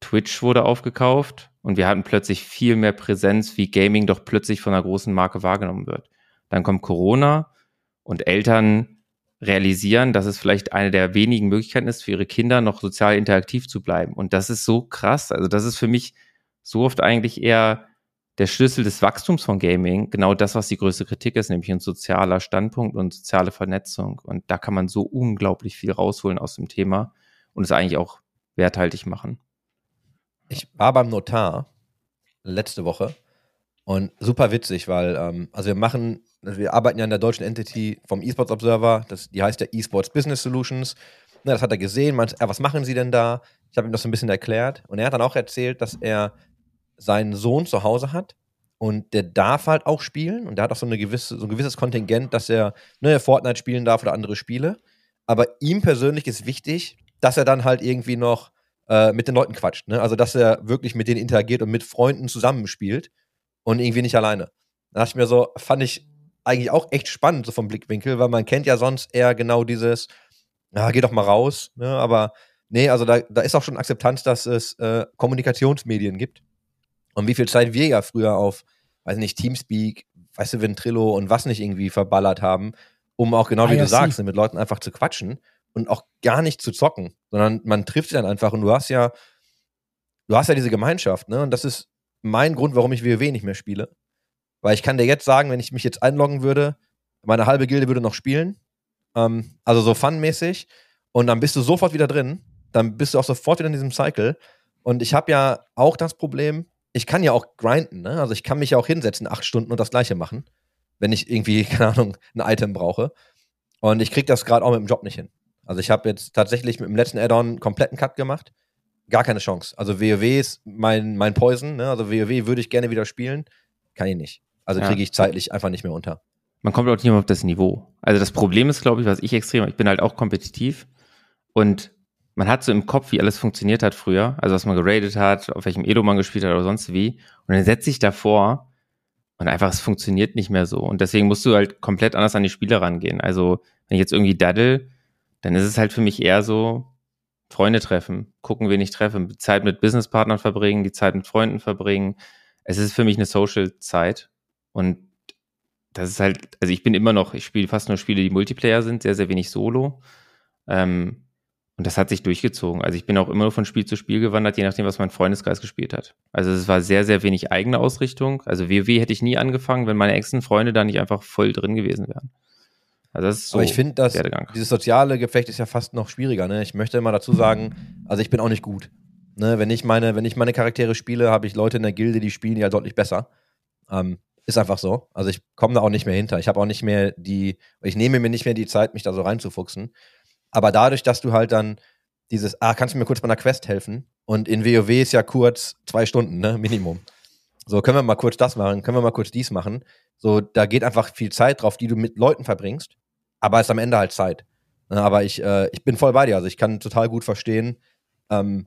Twitch wurde aufgekauft und wir hatten plötzlich viel mehr Präsenz, wie Gaming doch plötzlich von einer großen Marke wahrgenommen wird. Dann kommt Corona und Eltern realisieren, dass es vielleicht eine der wenigen Möglichkeiten ist, für ihre Kinder noch sozial interaktiv zu bleiben. Und das ist so krass. Also das ist für mich so oft eigentlich eher der Schlüssel des Wachstums von Gaming, genau das, was die größte Kritik ist, nämlich ein sozialer Standpunkt und soziale Vernetzung. Und da kann man so unglaublich viel rausholen aus dem Thema und es eigentlich auch werthaltig machen.
Ich war beim Notar letzte Woche und super witzig, weil, ähm, also wir machen, also wir arbeiten ja in der deutschen Entity vom eSports Observer, das, die heißt ja eSports Business Solutions. Na, das hat er gesehen, meinte, was machen Sie denn da? Ich habe ihm das so ein bisschen erklärt und er hat dann auch erzählt, dass er seinen Sohn zu Hause hat und der darf halt auch spielen und der hat auch so, eine gewisse, so ein gewisses Kontingent, dass er ne, Fortnite spielen darf oder andere Spiele. Aber ihm persönlich ist wichtig, dass er dann halt irgendwie noch äh, mit den Leuten quatscht. Ne? Also, dass er wirklich mit denen interagiert und mit Freunden zusammenspielt und irgendwie nicht alleine. Da dachte ich mir so, fand ich eigentlich auch echt spannend, so vom Blickwinkel, weil man kennt ja sonst eher genau dieses, ja, geh doch mal raus, ne? aber nee, also da, da ist auch schon Akzeptanz, dass es äh, Kommunikationsmedien gibt. Und wie viel Zeit wir ja früher auf, weiß nicht, Teamspeak, weißt du, Ventrilo und was nicht irgendwie verballert haben, um auch genau wie du
IRC.
sagst, ne, mit Leuten einfach zu quatschen und auch gar nicht zu zocken, sondern man trifft sie dann einfach und du hast ja, du hast ja diese Gemeinschaft, ne? Und das ist mein Grund, warum ich WoW nicht mehr spiele. Weil ich kann dir jetzt sagen, wenn ich mich jetzt einloggen würde, meine halbe Gilde würde noch spielen. Ähm, also so funmäßig. Und dann bist du sofort wieder drin. Dann bist du auch sofort wieder in diesem Cycle. Und ich habe ja auch das Problem, ich kann ja auch grinden, ne? Also ich kann mich ja auch hinsetzen, acht Stunden und das gleiche machen, wenn ich irgendwie, keine Ahnung, ein Item brauche. Und ich krieg das gerade auch mit dem Job nicht hin. Also ich habe jetzt tatsächlich mit dem letzten Add-on einen kompletten Cut gemacht. Gar keine Chance. Also WoW ist mein, mein Poison, ne? Also WoW würde ich gerne wieder spielen. Kann ich nicht. Also
Ja.
kriege ich zeitlich einfach nicht mehr unter.
man kommt auch nicht mehr auf das Niveau. Also das Problem ist, glaube ich, was ich extrem, ich bin halt auch kompetitiv und man hat so im Kopf, wie alles funktioniert hat früher, also was man geradet hat, auf welchem Elo man gespielt hat oder sonst wie. Und dann setzt sich davor und einfach, es funktioniert nicht mehr so. Und deswegen musst du halt komplett anders an die Spiele rangehen. Also wenn ich jetzt irgendwie daddel, dann ist es halt für mich eher so, Freunde treffen, gucken, wen ich treffe, Zeit mit Businesspartnern verbringen, die Zeit mit Freunden verbringen. Es ist für mich eine Social-Zeit und das ist halt, also ich bin immer noch, ich spiele fast nur Spiele, die Multiplayer sind, sehr, sehr wenig Solo. Ähm, Und das hat sich durchgezogen. Also ich bin auch immer von Spiel zu Spiel gewandert, je nachdem, was mein Freundeskreis gespielt hat. Also es war sehr, sehr wenig eigene Ausrichtung. Also WoW hätte ich nie angefangen, wenn meine engsten Freunde da nicht einfach voll drin gewesen wären. Also das ist so
Aber ich finde, dass dieses soziale Geflecht ist ja fast noch schwieriger. Ne? Ich möchte immer dazu sagen, also ich bin auch nicht gut. Ne? Wenn, ich meine, wenn ich meine Charaktere spiele, habe ich Leute in der Gilde, die spielen ja deutlich besser. Ähm, ist einfach so. Also ich komme da auch nicht mehr hinter. Ich habe auch nicht mehr die, ich nehme mir nicht mehr die Zeit, mich da so reinzufuchsen. Aber dadurch, dass du halt dann dieses, ah, kannst du mir kurz bei einer Quest helfen? Und in WoW ist ja kurz zwei Stunden, ne, Minimum. So, können wir mal kurz das machen, können wir mal kurz dies machen. So, da geht einfach viel Zeit drauf, die du mit Leuten verbringst. Aber ist am Ende halt Zeit. Ne, aber ich, äh, ich bin voll bei dir. Also ich kann total gut verstehen, ähm,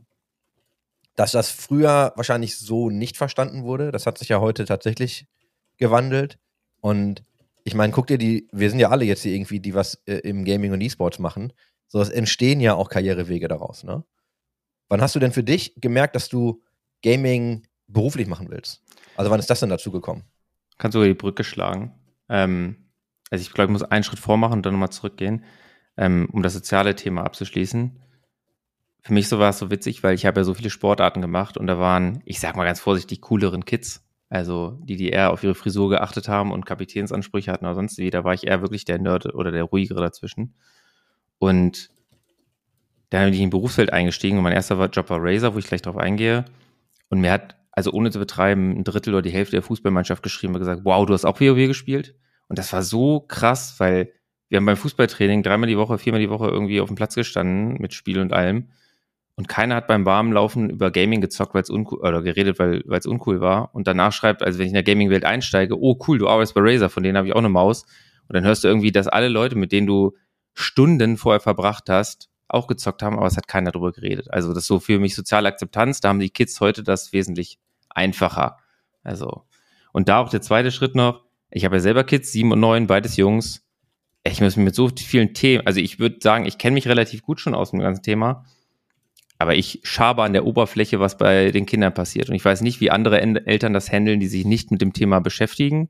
dass das früher wahrscheinlich so nicht verstanden wurde. Das hat sich ja heute tatsächlich gewandelt. Und ich meine, guck dir die, wir sind ja alle jetzt hier irgendwie, die was äh, im Gaming und E-Sports machen. So, es entstehen ja auch Karrierewege daraus, ne? Wann hast du denn für dich gemerkt, dass du Gaming beruflich machen willst? Also wann ist das denn dazu gekommen?
Kannst du über die Brücke schlagen. Ähm, also ich glaube, ich muss einen Schritt vormachen und dann nochmal zurückgehen, ähm, um das soziale Thema abzuschließen. Für mich so war es so witzig, weil ich habe ja so viele Sportarten gemacht und da waren, ich sag mal ganz vorsichtig, cooleren Kids. Also die, die eher auf ihre Frisur geachtet haben und Kapitänsansprüche hatten oder sonst wie, da war ich eher wirklich der Nerd oder der ruhigere dazwischen. Und dann bin ich in ein Berufsfeld eingestiegen und mein erster Job war Razer, wo ich gleich drauf eingehe. Und mir hat, also ohne zu betreiben, ein Drittel oder die Hälfte der Fußballmannschaft geschrieben und gesagt, wow, du hast auch WoW gespielt? Und das war so krass, weil wir haben beim Fußballtraining dreimal die Woche, viermal die Woche irgendwie auf dem Platz gestanden mit Spiel und allem. Und keiner hat beim Warmlaufen über Gaming gezockt, weil es uncool, oder geredet, weil es uncool war. Und danach schreibt, also wenn ich in der Gaming-Welt einsteige, oh cool, du arbeitest bei Razer, von denen habe ich auch eine Maus. Und dann hörst du irgendwie, dass alle Leute, mit denen du Stunden vorher verbracht hast, auch gezockt haben, aber es hat keiner darüber geredet. Also das ist so für mich soziale Akzeptanz, da haben die Kids heute das wesentlich einfacher. Also, und da auch der zweite Schritt noch, ich habe ja selber Kids, sieben und neun, beides Jungs. Ich muss mir mit so vielen Themen, also ich würde sagen, ich kenne mich relativ gut schon aus dem ganzen Thema, aber ich schabe an der Oberfläche, was bei den Kindern passiert. Und ich weiß nicht, wie andere Eltern das handeln, die sich nicht mit dem Thema beschäftigen.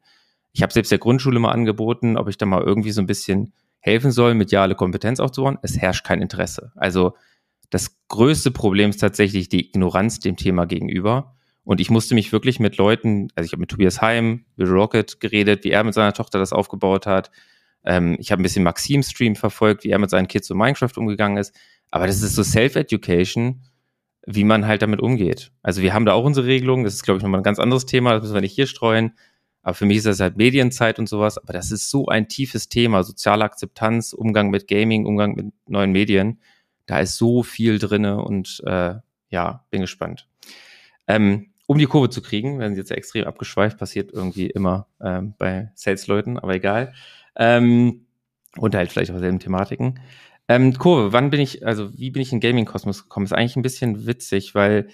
Ich habe selbst der Grundschule mal angeboten, ob ich da mal irgendwie so ein bisschen helfen soll, mediale Kompetenz aufzubauen. Es herrscht kein Interesse. Also das größte Problem ist tatsächlich die Ignoranz dem Thema gegenüber. Und ich musste mich wirklich mit Leuten, also ich habe mit Tobias Heim, mit Rocket geredet, wie er mit seiner Tochter das aufgebaut hat. Ähm, ich habe ein bisschen Maxim Stream verfolgt, wie er mit seinen Kids so Minecraft umgegangen ist. Aber das ist so Self-Education, wie man halt damit umgeht. Also wir haben da auch unsere Regelungen. Das ist, glaube ich, nochmal ein ganz anderes Thema. Das müssen wir nicht hier streuen. Aber für mich ist das halt Medienzeit und sowas. Aber das ist so ein tiefes Thema. Soziale Akzeptanz, Umgang mit Gaming, Umgang mit neuen Medien. Da ist so viel drinne und äh, ja, bin gespannt. Ähm, um die Kurve zu kriegen, werden sie jetzt extrem abgeschweift, passiert irgendwie immer ähm, bei Sales-Leuten, aber egal. Ähm, und halt vielleicht auch selben Thematiken. Ähm, Kurve, wann bin ich, also wie bin ich in Gaming-Kosmos gekommen? Ist eigentlich ein bisschen witzig, weil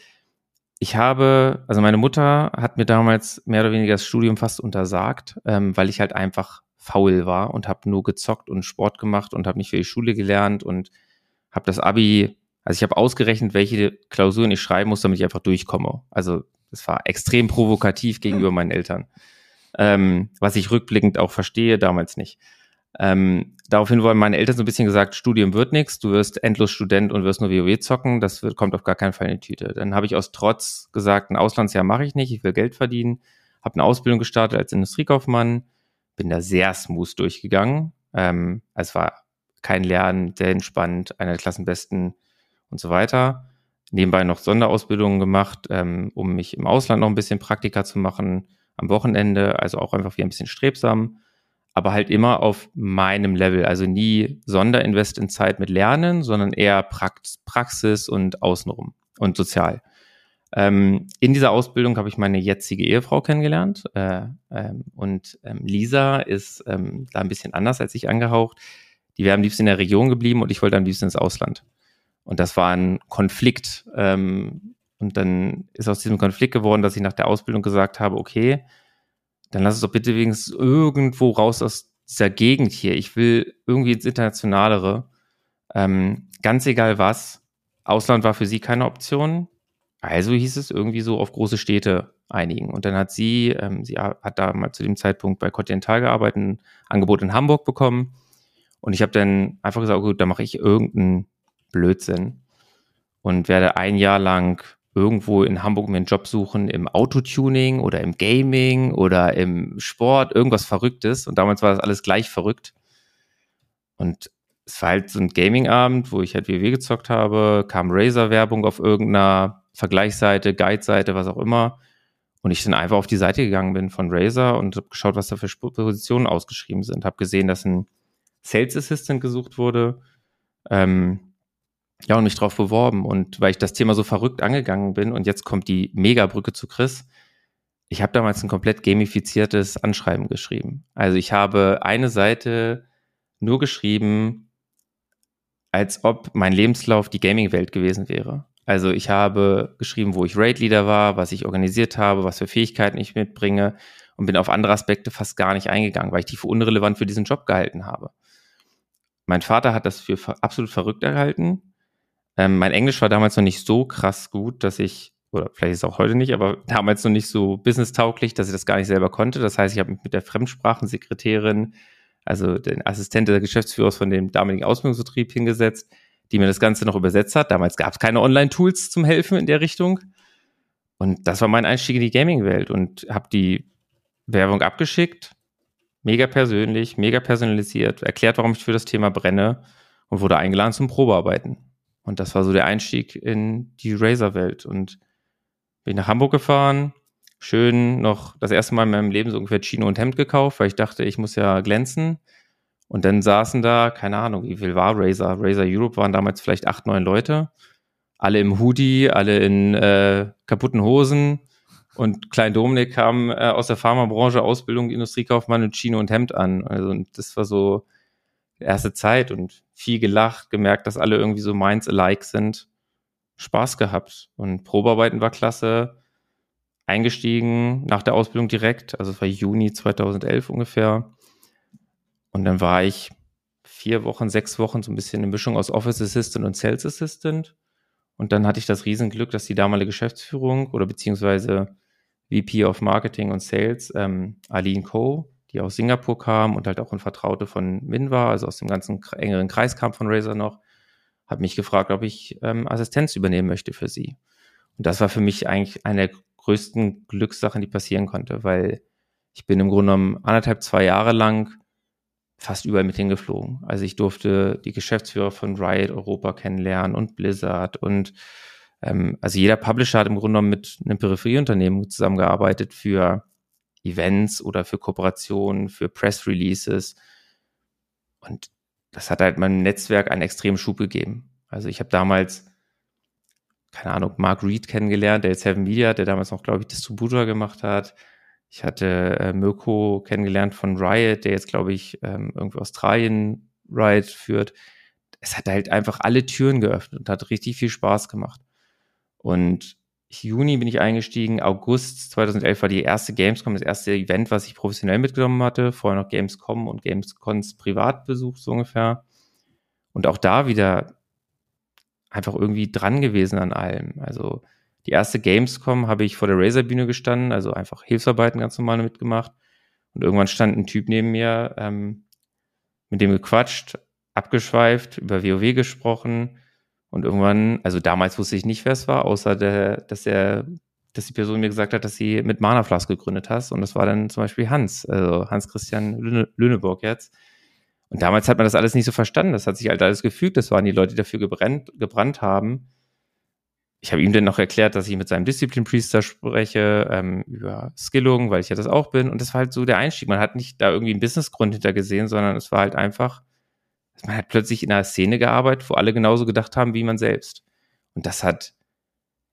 ich habe, also meine Mutter hat mir damals mehr oder weniger das Studium fast untersagt, ähm, weil ich halt einfach faul war und habe nur gezockt und Sport gemacht und habe nicht für die Schule gelernt und habe das Abi, also ich habe ausgerechnet, welche Klausuren ich schreiben muss, damit ich einfach durchkomme. Also das war extrem provokativ gegenüber meinen Eltern, ähm, was ich rückblickend auch verstehe, damals nicht. Ähm, daraufhin wollen meine Eltern so ein bisschen gesagt, Studium wird nichts, du wirst endlos Student und wirst nur WoW zocken, das wird, kommt auf gar keinen Fall in die Tüte. Dann habe ich aus Trotz gesagt, ein Auslandsjahr mache ich nicht, ich will Geld verdienen, habe eine Ausbildung gestartet als Industriekaufmann, bin da sehr smooth durchgegangen. Ähm, es war kein Lernen, sehr entspannt, einer der Klassenbesten und so weiter. Nebenbei noch Sonderausbildungen gemacht, ähm, um mich im Ausland noch ein bisschen Praktika zu machen am Wochenende, also auch einfach wieder ein bisschen strebsam aber halt immer auf meinem Level. Also nie Sonderinvest in Zeit mit Lernen, sondern eher Praxis und außenrum und sozial. Ähm, in dieser Ausbildung habe ich meine jetzige Ehefrau kennengelernt äh, ähm, und ähm, Lisa ist ähm, da ein bisschen anders als ich angehaucht. Die wäre am liebsten in der Region geblieben und ich wollte am liebsten ins Ausland. Und das war ein Konflikt. Ähm, und dann ist aus diesem Konflikt geworden, dass ich nach der Ausbildung gesagt habe, okay, dann lass es doch bitte wenigstens irgendwo raus aus dieser Gegend hier. Ich will irgendwie ins Internationalere. Ähm, ganz egal was. Ausland war für sie keine Option. Also hieß es irgendwie so auf große Städte einigen. Und dann hat sie, ähm, sie hat da mal zu dem Zeitpunkt bei Continental gearbeitet, ein Angebot in Hamburg bekommen. Und ich habe dann einfach gesagt, gut, dann mache ich irgendeinen Blödsinn. Und werde ein Jahr lang irgendwo in Hamburg mir einen Job suchen im Autotuning oder im Gaming oder im Sport, irgendwas Verrücktes. Und damals war das alles gleich verrückt. Und es war halt so ein Gaming-Abend, wo ich halt WW gezockt habe, kam Razer-Werbung auf irgendeiner Vergleichsseite, Guide-Seite, was auch immer. Und ich dann einfach auf die Seite gegangen bin von Razer und habe geschaut, was da für Positionen ausgeschrieben sind. Habe gesehen, dass ein Sales Assistant gesucht wurde. Ähm, ja, und mich drauf beworben. Und weil ich das Thema so verrückt angegangen bin und jetzt kommt die Megabrücke zu Chris. Ich habe damals ein komplett gamifiziertes Anschreiben geschrieben. Also ich habe eine Seite nur geschrieben, als ob mein Lebenslauf die Gaming-Welt gewesen wäre. Also ich habe geschrieben, wo ich Raid-Leader war, was ich organisiert habe, was für Fähigkeiten ich mitbringe und bin auf andere Aspekte fast gar nicht eingegangen, weil ich die für unrelevant für diesen Job gehalten habe. Mein Vater hat das für absolut verrückt erhalten ähm, mein Englisch war damals noch nicht so krass gut, dass ich, oder vielleicht ist es auch heute nicht, aber damals noch nicht so business-tauglich, dass ich das gar nicht selber konnte. Das heißt, ich habe mich mit der Fremdsprachensekretärin, also den Assistent des Geschäftsführers von dem damaligen Ausbildungsbetrieb hingesetzt, die mir das Ganze noch übersetzt hat. Damals gab es keine Online-Tools zum Helfen in der Richtung. Und das war mein Einstieg in die Gaming-Welt und habe die Werbung abgeschickt, mega persönlich, mega personalisiert, erklärt, warum ich für das Thema brenne und wurde eingeladen zum Probearbeiten. Und das war so der Einstieg in die Razer-Welt. Und bin nach Hamburg gefahren, schön noch das erste Mal in meinem Leben so ungefähr Chino und Hemd gekauft, weil ich dachte, ich muss ja glänzen. Und dann saßen da, keine Ahnung, wie viel war Razer? Razer Europe waren damals vielleicht acht, neun Leute. Alle im Hoodie, alle in äh, kaputten Hosen. Und Klein Dominik kam äh, aus der Pharmabranche, Ausbildung, Industriekaufmann und Chino und Hemd an. Also und das war so erste Zeit und viel gelacht, gemerkt, dass alle irgendwie so minds alike sind. Spaß gehabt und Probearbeiten war klasse. Eingestiegen nach der Ausbildung direkt, also es war Juni 2011 ungefähr. Und dann war ich vier Wochen, sechs Wochen so ein bisschen eine Mischung aus Office Assistant und Sales Assistant. Und dann hatte ich das Riesenglück, dass die damalige Geschäftsführung oder beziehungsweise VP of Marketing und Sales, ähm, Aline Co., die aus Singapur kam und halt auch ein Vertraute von Min war, also aus dem ganzen engeren Kreis kam von Razer noch, hat mich gefragt, ob ich ähm, Assistenz übernehmen möchte für sie. Und das war für mich eigentlich eine der größten Glückssachen, die passieren konnte, weil ich bin im Grunde genommen anderthalb, zwei Jahre lang fast überall mit hingeflogen. Also ich durfte die Geschäftsführer von Riot Europa kennenlernen und Blizzard und ähm, also jeder Publisher hat im Grunde genommen mit einem Peripherieunternehmen zusammengearbeitet für Events oder für Kooperationen, für Press Releases. Und das hat halt meinem Netzwerk einen extremen Schub gegeben. Also ich habe damals, keine Ahnung, Mark Reed kennengelernt, der jetzt Seven Media, der damals noch, glaube ich, Distributor gemacht hat. Ich hatte äh, Mirko kennengelernt von Riot, der jetzt, glaube ich, ähm, irgendwie Australien Riot führt. Es hat halt einfach alle Türen geöffnet und hat richtig viel Spaß gemacht. Und Juni bin ich eingestiegen, August 2011 war die erste Gamescom, das erste Event, was ich professionell mitgenommen hatte. Vorher noch Gamescom und Gamescons privat besucht, so ungefähr. Und auch da wieder einfach irgendwie dran gewesen an allem. Also die erste Gamescom habe ich vor der Razer-Bühne gestanden, also einfach Hilfsarbeiten ganz normal mitgemacht. Und irgendwann stand ein Typ neben mir, ähm, mit dem gequatscht, abgeschweift, über WoW gesprochen und irgendwann, also damals wusste ich nicht, wer es war, außer der, dass er, dass die Person mir gesagt hat, dass sie mit Manaflas gegründet hast. Und das war dann zum Beispiel Hans, also Hans-Christian Lüne, Lüneburg jetzt. Und damals hat man das alles nicht so verstanden. Das hat sich halt alles gefügt. Das waren die Leute, die dafür gebrannt, gebrannt haben. Ich habe ihm dann noch erklärt, dass ich mit seinem Disziplin-Priester spreche, ähm, über Skillung, weil ich ja das auch bin. Und das war halt so der Einstieg. Man hat nicht da irgendwie einen Businessgrund hinter gesehen, sondern es war halt einfach, man hat plötzlich in einer Szene gearbeitet, wo alle genauso gedacht haben wie man selbst. Und das hat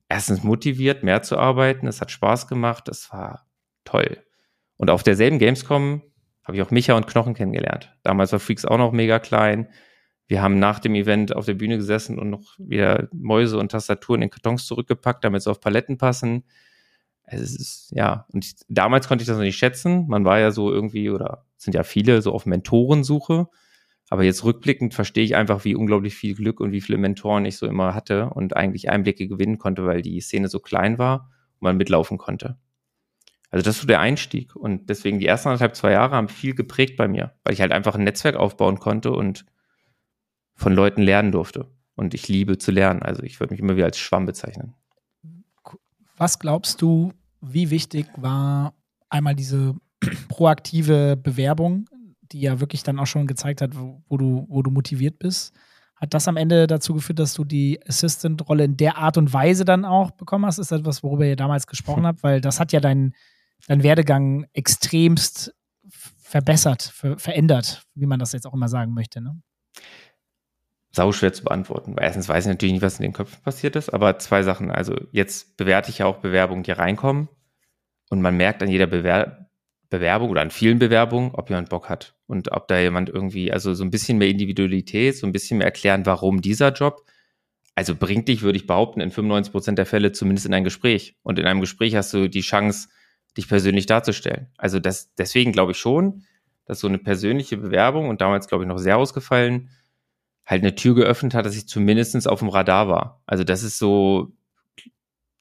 erstens motiviert, mehr zu arbeiten. Es hat Spaß gemacht. Das war toll. Und auf derselben Gamescom habe ich auch Micha und Knochen kennengelernt. Damals war Freaks auch noch mega klein. Wir haben nach dem Event auf der Bühne gesessen und noch wieder Mäuse und Tastaturen in Kartons zurückgepackt, damit sie auf Paletten passen. Es ist, ja, und damals konnte ich das noch nicht schätzen. Man war ja so irgendwie, oder sind ja viele so auf Mentorensuche. Aber jetzt rückblickend verstehe ich einfach, wie unglaublich viel Glück und wie viele Mentoren ich so immer hatte und eigentlich Einblicke gewinnen konnte, weil die Szene so klein war und man mitlaufen konnte. Also das ist so der Einstieg. Und deswegen die ersten anderthalb, zwei Jahre haben viel geprägt bei mir, weil ich halt einfach ein Netzwerk aufbauen konnte und von Leuten lernen durfte. Und ich liebe zu lernen. Also ich würde mich immer wieder als Schwamm bezeichnen.
Was glaubst du, wie wichtig war einmal diese proaktive Bewerbung, die ja wirklich dann auch schon gezeigt hat, wo, wo du, wo du motiviert bist? Hat das am Ende dazu geführt, dass du die Assistant-Rolle in der Art und Weise dann auch bekommen hast? Ist das etwas, worüber ihr damals gesprochen habt? Weil das hat ja deinen dein Werdegang extremst verbessert, ver verändert, wie man das jetzt auch immer sagen möchte. Ne?
Sau schwer zu beantworten. Weil erstens weiß ich natürlich nicht, was in den Köpfen passiert ist, aber zwei Sachen. Also jetzt bewerte ich ja auch Bewerbungen, die reinkommen und man merkt an jeder Bewer Bewerbung oder an vielen Bewerbungen, ob jemand Bock hat und ob da jemand irgendwie, also so ein bisschen mehr Individualität, so ein bisschen mehr erklären, warum dieser Job. Also bringt dich, würde ich behaupten, in 95 Prozent der Fälle zumindest in ein Gespräch. Und in einem Gespräch hast du die Chance, dich persönlich darzustellen. Also das, deswegen glaube ich schon, dass so eine persönliche Bewerbung und damals glaube ich noch sehr ausgefallen, halt eine Tür geöffnet hat, dass ich zumindest auf dem Radar war. Also das ist so,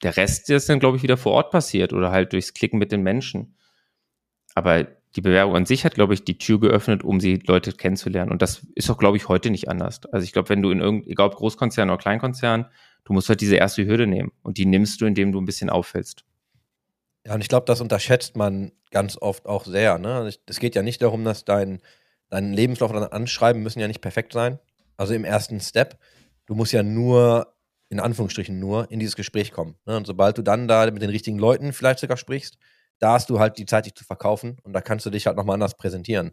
der Rest ist dann glaube ich wieder vor Ort passiert oder halt durchs Klicken mit den Menschen. Aber die Bewerbung an sich hat, glaube ich, die Tür geöffnet, um sie Leute kennenzulernen. Und das ist auch, glaube ich, heute nicht anders. Also ich glaube, wenn du in irgendeinem, egal ob Großkonzern oder Kleinkonzern, du musst halt diese erste Hürde nehmen. Und die nimmst du, indem du ein bisschen auffällst.
Ja, und ich glaube, das unterschätzt man ganz oft auch sehr. Ne? Also es geht ja nicht darum, dass dein, dein Lebenslauf oder dein Anschreiben müssen ja nicht perfekt sein. Also im ersten Step. Du musst ja nur, in Anführungsstrichen nur, in dieses Gespräch kommen. Ne? Und sobald du dann da mit den richtigen Leuten vielleicht sogar sprichst, da hast du halt die Zeit, dich zu verkaufen und da kannst du dich halt nochmal anders präsentieren.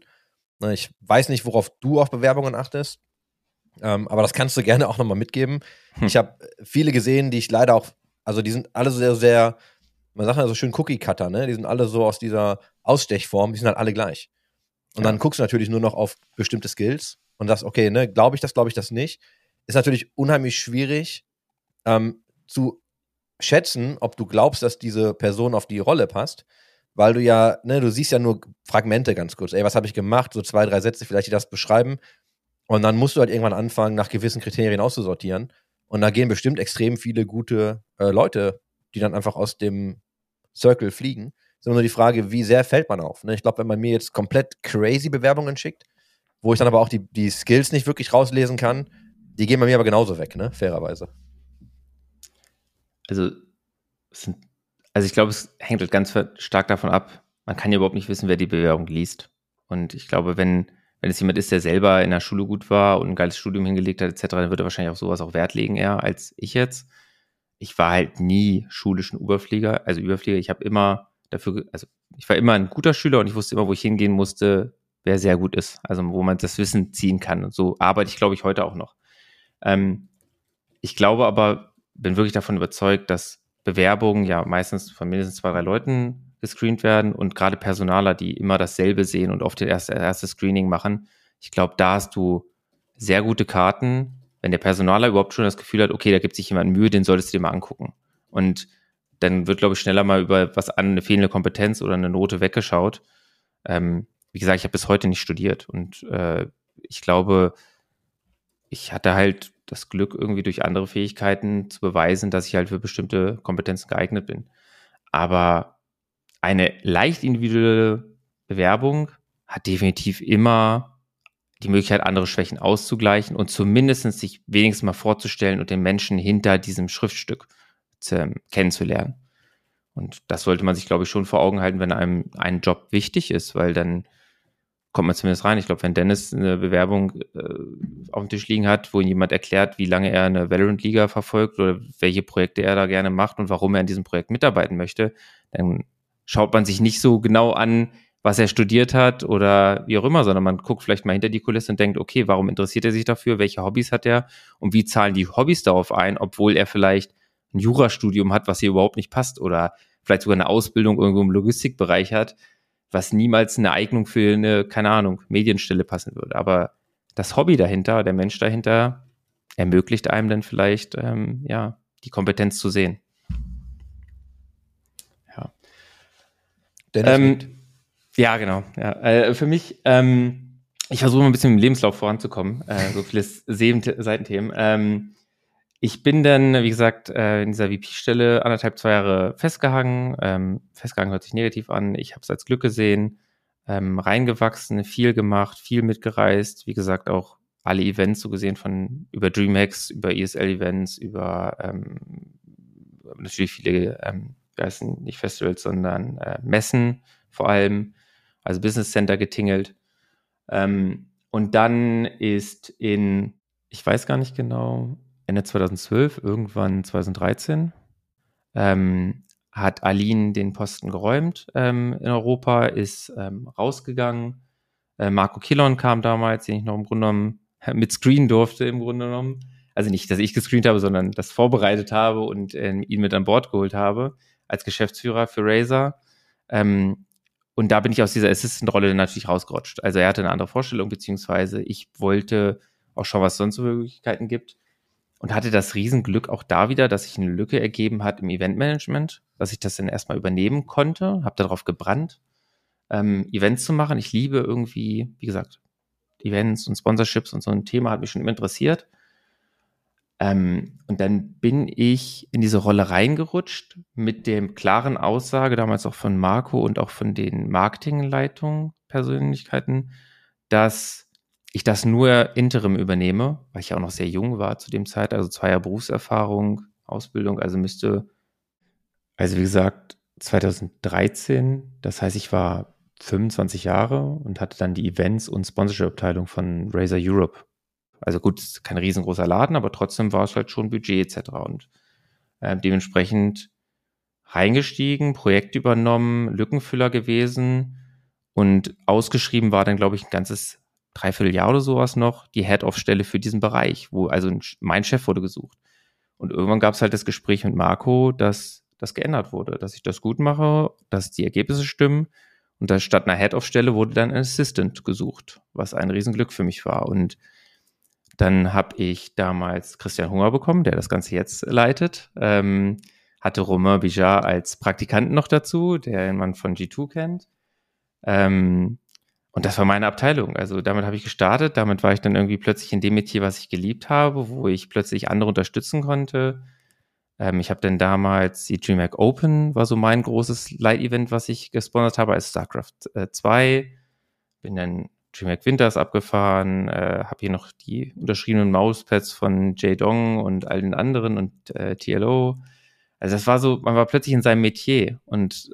Ne, ich weiß nicht, worauf du auf Bewerbungen achtest, ähm, aber das kannst du gerne auch nochmal mitgeben. Hm. Ich habe viele gesehen, die ich leider auch, also die sind alle sehr, sehr, man sagt ja so schön Cookie-Cutter, ne? Die sind alle so aus dieser Ausstechform, die sind halt alle gleich. Und ja. dann guckst du natürlich nur noch auf bestimmte Skills und sagst, okay, ne, glaube ich das, glaube ich das nicht. Ist natürlich unheimlich schwierig ähm, zu schätzen, ob du glaubst, dass diese Person auf die Rolle passt, weil du ja, ne, du siehst ja nur Fragmente ganz kurz. Ey, was habe ich gemacht? So zwei, drei Sätze vielleicht, die das beschreiben. Und dann musst du halt irgendwann anfangen, nach gewissen Kriterien auszusortieren. Und da gehen bestimmt extrem viele gute äh, Leute, die dann einfach aus dem Circle fliegen. Ist nur die Frage, wie sehr fällt man auf? Ne? Ich glaube, wenn man mir jetzt komplett crazy Bewerbungen schickt, wo ich dann aber auch die, die Skills nicht wirklich rauslesen kann, die gehen bei mir aber genauso weg, ne? Fairerweise
also, sind, also ich glaube, es hängt halt ganz stark davon ab, man kann ja überhaupt nicht wissen, wer die Bewerbung liest. Und ich glaube, wenn, wenn es jemand ist, der selber in der Schule gut war und ein geiles Studium hingelegt hat, etc., dann würde er wahrscheinlich auf sowas auch Wert legen, eher als ich jetzt. Ich war halt nie schulischen Überflieger, also Überflieger. Ich habe immer dafür, also ich war immer ein guter Schüler und ich wusste immer, wo ich hingehen musste, wer sehr gut ist, also wo man das Wissen ziehen kann. Und so arbeite ich, glaube ich, heute auch noch. Ähm, ich glaube aber, bin wirklich davon überzeugt, dass Bewerbungen ja meistens von mindestens zwei, drei Leuten gescreent werden und gerade Personaler, die immer dasselbe sehen und oft das erste, erste Screening machen. Ich glaube, da hast du sehr gute Karten, wenn der Personaler überhaupt schon das Gefühl hat, okay, da gibt sich jemand Mühe, den solltest du dir mal angucken. Und dann wird, glaube ich, schneller mal über was an, eine fehlende Kompetenz oder eine Note weggeschaut. Ähm, wie gesagt, ich habe bis heute nicht studiert und äh, ich glaube, ich hatte halt das Glück, irgendwie durch andere Fähigkeiten zu beweisen, dass ich halt für bestimmte Kompetenzen geeignet bin. Aber eine leicht individuelle Bewerbung hat definitiv immer die Möglichkeit, andere Schwächen auszugleichen und zumindest sich wenigstens mal vorzustellen und den Menschen hinter diesem Schriftstück zu, kennenzulernen. Und das sollte man sich, glaube ich, schon vor Augen halten, wenn einem ein Job wichtig ist, weil dann kommt man zumindest rein. Ich glaube, wenn Dennis eine Bewerbung äh, auf dem Tisch liegen hat, wo ihm jemand erklärt, wie lange er eine Valorant-Liga verfolgt oder welche Projekte er da gerne macht und warum er in diesem Projekt mitarbeiten möchte, dann schaut man sich nicht so genau an, was er studiert hat oder wie auch immer, sondern man guckt vielleicht mal hinter die Kulisse und denkt, okay, warum interessiert er sich dafür? Welche Hobbys hat er? Und wie zahlen die Hobbys darauf ein, obwohl er vielleicht ein Jurastudium hat, was hier überhaupt nicht passt oder vielleicht sogar eine Ausbildung irgendwo im Logistikbereich hat, was niemals eine Eignung für eine, keine Ahnung, Medienstelle passen würde. Aber das Hobby dahinter, der Mensch dahinter, ermöglicht einem dann vielleicht, ähm, ja, die Kompetenz zu sehen. Ja. Ähm, ja, genau. Ja. Äh, für mich, ähm, ich versuche mal ein bisschen im Lebenslauf voranzukommen, äh, so viele Seitenthemen. Ähm, ich bin dann, wie gesagt, äh, in dieser VP-Stelle anderthalb, zwei Jahre festgehangen. Ähm, festgehangen hört sich negativ an. Ich habe es als Glück gesehen, ähm, reingewachsen, viel gemacht, viel mitgereist. Wie gesagt, auch alle Events so gesehen von über DreamHacks, über ESL-Events, über ähm, natürlich viele, ähm, heißen nicht Festivals, sondern äh, Messen vor allem, also Business Center getingelt. Ähm, und dann ist in, ich weiß gar nicht genau, Ende 2012, irgendwann 2013, ähm, hat Aline den Posten geräumt ähm, in Europa, ist ähm, rausgegangen. Äh, Marco Killon kam damals, den ich noch im Grunde genommen mit screenen durfte, im Grunde genommen. Also nicht, dass ich gescreent habe, sondern das vorbereitet habe und äh, ihn mit an Bord geholt habe als Geschäftsführer für Razer. Ähm, und da bin ich aus dieser Assistant-Rolle natürlich rausgerutscht. Also er hatte eine andere Vorstellung, beziehungsweise ich wollte auch schon, was es sonst für Möglichkeiten gibt. Und hatte das Riesenglück auch da wieder, dass sich eine Lücke ergeben hat im Eventmanagement, dass ich das dann erstmal übernehmen konnte, habe darauf gebrannt, ähm, Events zu machen. Ich liebe irgendwie, wie gesagt, Events und Sponsorships und so ein Thema hat mich schon immer interessiert. Ähm, und dann bin ich in diese Rolle reingerutscht mit dem klaren Aussage, damals auch von Marco und auch von den Marketingleitungen, Persönlichkeiten, dass ich das nur interim übernehme, weil ich ja auch noch sehr jung war zu dem Zeit, also zwei Jahre Berufserfahrung, Ausbildung, also müsste, also wie gesagt, 2013, das heißt, ich war 25 Jahre und hatte dann die Events- und Sponsorship-Abteilung von Razer Europe also gut, kein riesengroßer Laden, aber trotzdem war es halt schon Budget etc. Und äh, dementsprechend reingestiegen, Projekt übernommen, Lückenfüller gewesen und ausgeschrieben war dann, glaube ich, ein ganzes Dreivierteljahr oder sowas noch die Head-Off-Stelle für diesen Bereich, wo also mein Chef wurde gesucht. Und irgendwann gab es halt das Gespräch mit Marco, dass das geändert wurde, dass ich das gut mache, dass die Ergebnisse stimmen. Und da statt einer Head-Off-Stelle wurde dann ein Assistant gesucht, was ein Riesenglück für mich war. Und dann habe ich damals Christian Hunger bekommen, der das Ganze jetzt leitet. Ähm, hatte Romain Bijard als Praktikanten noch dazu, der man von G2 kennt. Ähm, und das war meine Abteilung. Also damit habe ich gestartet. Damit war ich dann irgendwie plötzlich in dem Metier, was ich geliebt habe, wo ich plötzlich andere unterstützen konnte. Ähm, ich habe dann damals die DreamHack Open, war so mein großes Light-Event, was ich gesponsert habe als StarCraft äh, 2. Bin dann DreamHack Winters abgefahren, äh, habe hier noch die unterschriebenen Mauspads von Jay Dong und all den anderen und äh, TLO. Also das war so, man war plötzlich in seinem Metier und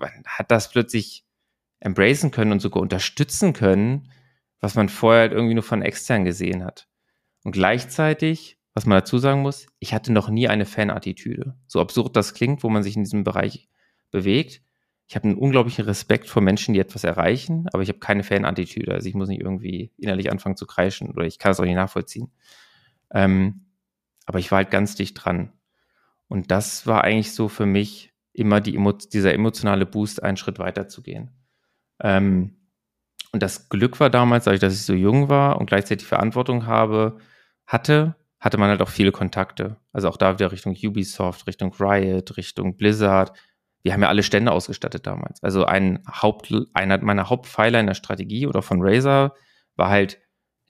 man hat das plötzlich embracen können und sogar unterstützen können, was man vorher halt irgendwie nur von extern gesehen hat. Und gleichzeitig, was man dazu sagen muss, ich hatte noch nie eine Fan-Attitüde. So absurd das klingt, wo man sich in diesem Bereich bewegt ich habe einen unglaublichen Respekt vor Menschen, die etwas erreichen, aber ich habe keine Fan-Attitüde. Also ich muss nicht irgendwie innerlich anfangen zu kreischen oder ich kann es auch nicht nachvollziehen. Ähm, aber ich war halt ganz dicht dran. Und das war eigentlich so für mich immer die, dieser emotionale Boost, einen Schritt weiter zu gehen. Ähm, und das Glück war damals, dadurch, dass ich so jung war und gleichzeitig Verantwortung habe, hatte, hatte man halt auch viele Kontakte. Also auch da wieder Richtung Ubisoft, Richtung Riot, Richtung Blizzard, wir haben ja alle Stände ausgestattet damals. Also ein Haupt, einer meiner Hauptpfeiler in der Strategie oder von Razer war halt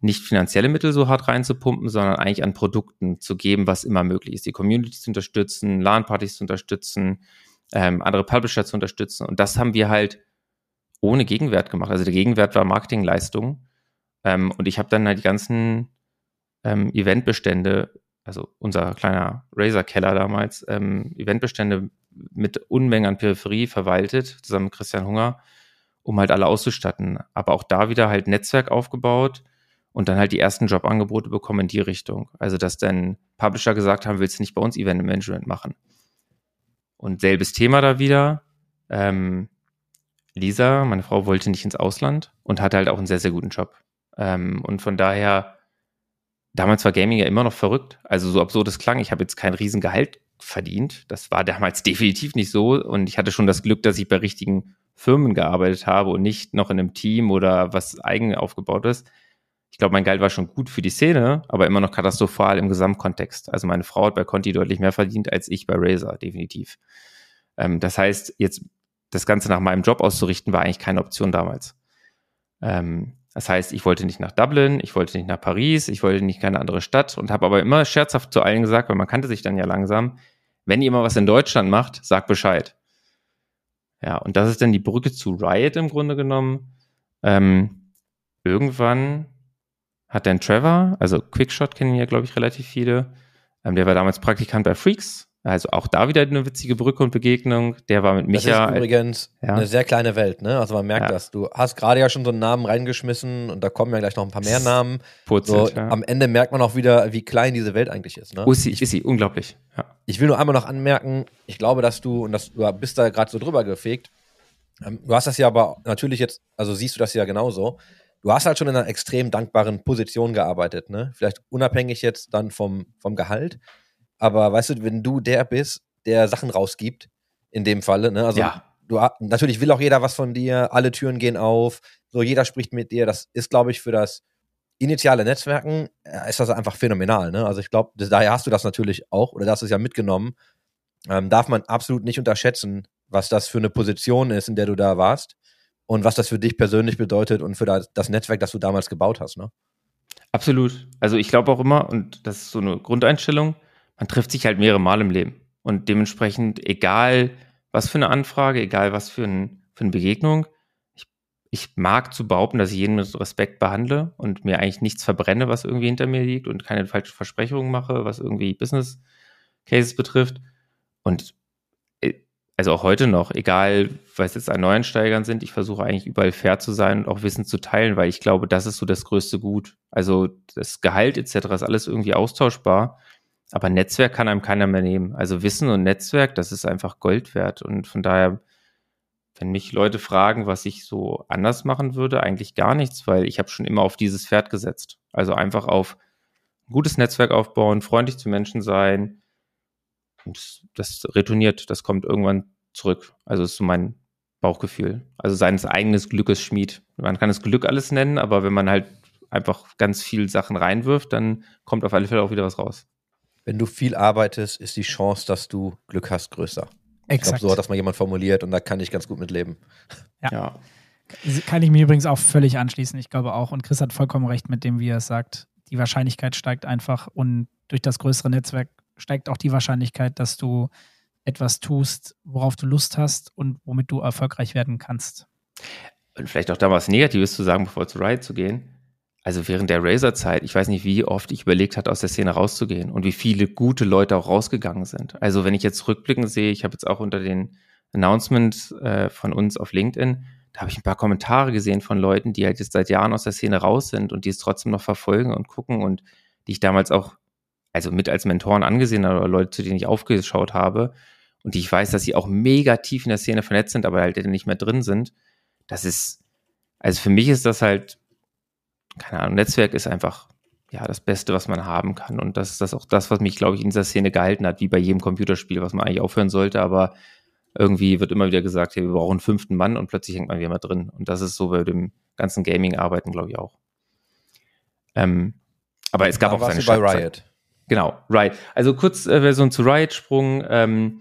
nicht finanzielle Mittel so hart reinzupumpen, sondern eigentlich an Produkten zu geben, was immer möglich ist. Die Community zu unterstützen, LAN-Partys zu unterstützen, ähm, andere Publisher zu unterstützen. Und das haben wir halt ohne Gegenwert gemacht. Also der Gegenwert war Marketingleistung. Ähm, und ich habe dann halt die ganzen ähm, Eventbestände, also unser kleiner Razer-Keller damals, ähm, Eventbestände mit Unmengen an Peripherie verwaltet, zusammen mit Christian Hunger, um halt alle auszustatten. Aber auch da wieder halt Netzwerk aufgebaut und dann halt die ersten Jobangebote bekommen in die Richtung. Also, dass dann Publisher gesagt haben, willst du nicht bei uns Event Management machen? Und selbes Thema da wieder. Ähm, Lisa, meine Frau, wollte nicht ins Ausland und hatte halt auch einen sehr, sehr guten Job. Ähm, und von daher, damals war Gaming ja immer noch verrückt. Also so absurd es klang, ich habe jetzt kein Riesengehalt verdient. Das war damals definitiv nicht so. Und ich hatte schon das Glück, dass ich bei richtigen Firmen gearbeitet habe und nicht noch in einem Team oder was eigen aufgebaut ist. Ich glaube, mein Geld war schon gut für die Szene, aber immer noch katastrophal im Gesamtkontext. Also meine Frau hat bei Conti deutlich mehr verdient als ich bei Razer, definitiv. Ähm, das heißt, jetzt das Ganze nach meinem Job auszurichten, war eigentlich keine Option damals. Ähm, das heißt, ich wollte nicht nach Dublin, ich wollte nicht nach Paris, ich wollte nicht keine andere Stadt und habe aber immer scherzhaft zu allen gesagt, weil man kannte sich dann ja langsam, wenn ihr mal was in Deutschland macht, sagt Bescheid. Ja, und das ist dann die Brücke zu Riot im Grunde genommen. Ähm, irgendwann hat dann Trevor, also Quickshot kennen ja, glaube ich, relativ viele. Ähm, der war damals Praktikant bei Freaks. Also auch da wieder eine witzige Brücke und Begegnung. Der war mit Micha.
Das ist übrigens
ja.
eine sehr kleine Welt, ne? Also man merkt
Ja.
das. Du hast gerade ja schon so einen Namen reingeschmissen und da kommen ja gleich noch ein paar mehr Namen.
Purzelt,
So,
ja.
Am Ende merkt man auch wieder, wie klein diese Welt eigentlich ist. Ne?
Oh, ist sie, ist sie, unglaublich.
Ich will nur einmal noch anmerken, ich glaube, dass du, und das, du bist da gerade so drüber gefegt, ähm, du hast das ja aber natürlich jetzt, also siehst du das ja genauso, du hast halt schon in einer extrem dankbaren Position gearbeitet, ne? Vielleicht unabhängig jetzt dann vom, vom Gehalt, aber weißt du, wenn du der bist, der Sachen rausgibt, in dem Falle, ne? Also
ja.
du, natürlich will auch jeder was von dir, alle Türen gehen auf, so jeder spricht mit dir. Das ist, glaube ich, für das initiale Netzwerken äh, ist das einfach phänomenal. Ne? Also ich glaube, daher hast du das natürlich auch oder das ist ja mitgenommen. Ähm, darf man absolut nicht unterschätzen, was das für eine Position ist, in der du da warst und was das für dich persönlich bedeutet und für das, das Netzwerk, das du damals gebaut hast. Ne?
Absolut. Also ich glaube auch immer, und das ist so eine Grundeinstellung, man trifft sich halt mehrere Mal im Leben. Und dementsprechend, egal was für eine Anfrage, egal was für, ein, für eine Begegnung, ich, ich mag zu behaupten, dass ich jeden mit Respekt behandle und mir eigentlich nichts verbrenne, was irgendwie hinter mir liegt und keine falschen Versprechungen mache, was irgendwie Business Cases betrifft. Und äh, also auch heute noch, egal was jetzt an Neueinsteigern sind, ich versuche eigentlich überall fair zu sein und auch Wissen zu teilen, weil ich glaube, das ist so das größte Gut. Also das Gehalt etc. ist alles irgendwie austauschbar, aber Netzwerk kann einem keiner mehr nehmen. Also Wissen und Netzwerk, das ist einfach Gold wert und von daher, wenn mich Leute fragen, was ich so anders machen würde, eigentlich gar nichts, weil ich habe schon immer auf dieses Pferd gesetzt. Also einfach auf ein gutes Netzwerk aufbauen, freundlich zu Menschen sein, und das, retourniert, das kommt irgendwann zurück. Also ist so mein Bauchgefühl. Also seines eigenen Glückes Schmied. Man kann es Glück alles nennen, aber wenn man halt einfach ganz viel Sachen reinwirft, dann kommt auf alle Fälle auch wieder was raus.
Wenn du viel arbeitest, ist die Chance, dass du Glück hast, größer. Ich glaube,
Exakt.
so hat das mal jemand formuliert und da kann ich ganz gut mit leben.
Ja.
Ja.
Kann ich mir übrigens auch völlig anschließen. Ich glaube auch, und Chris hat vollkommen recht mit dem, wie er es sagt. Die Wahrscheinlichkeit steigt einfach und durch das größere Netzwerk steigt auch die Wahrscheinlichkeit, dass du etwas tust, worauf du Lust hast und womit du erfolgreich werden kannst.
Und vielleicht auch da was Negatives zu sagen, bevor zu Riot zu gehen. Also während der Razer-Zeit, ich weiß nicht, wie oft ich überlegt hatte, aus der Szene rauszugehen und wie viele gute Leute auch rausgegangen sind. Also wenn ich jetzt rückblickend sehe, ich habe jetzt auch unter den Announcements äh, von uns auf LinkedIn, da habe ich ein paar Kommentare gesehen von Leuten, die halt jetzt seit Jahren aus der Szene raus sind und die es trotzdem noch verfolgen und gucken und die ich damals auch, also mit als Mentoren angesehen habe oder Leute, zu denen ich aufgeschaut habe und die ich weiß, dass sie auch mega tief in der Szene vernetzt sind, aber halt nicht mehr drin sind. Das ist, also für mich ist das halt, keine Ahnung, Netzwerk ist einfach ja das Beste, was man haben kann. Und das ist das auch das, was mich, glaube ich, in dieser Szene gehalten hat, wie bei jedem Computerspiel, was man eigentlich aufhören sollte, aber irgendwie wird immer wieder gesagt, hey, wir brauchen einen fünften Mann und plötzlich hängt man wieder mal drin. Und das ist so bei dem ganzen Gaming-Arbeiten, glaube ich, auch. Ähm, aber es gab
Da
auch seine
bei. Riot.
Genau, Riot. Also kurz äh, Version zu Riot-Sprung. Ähm,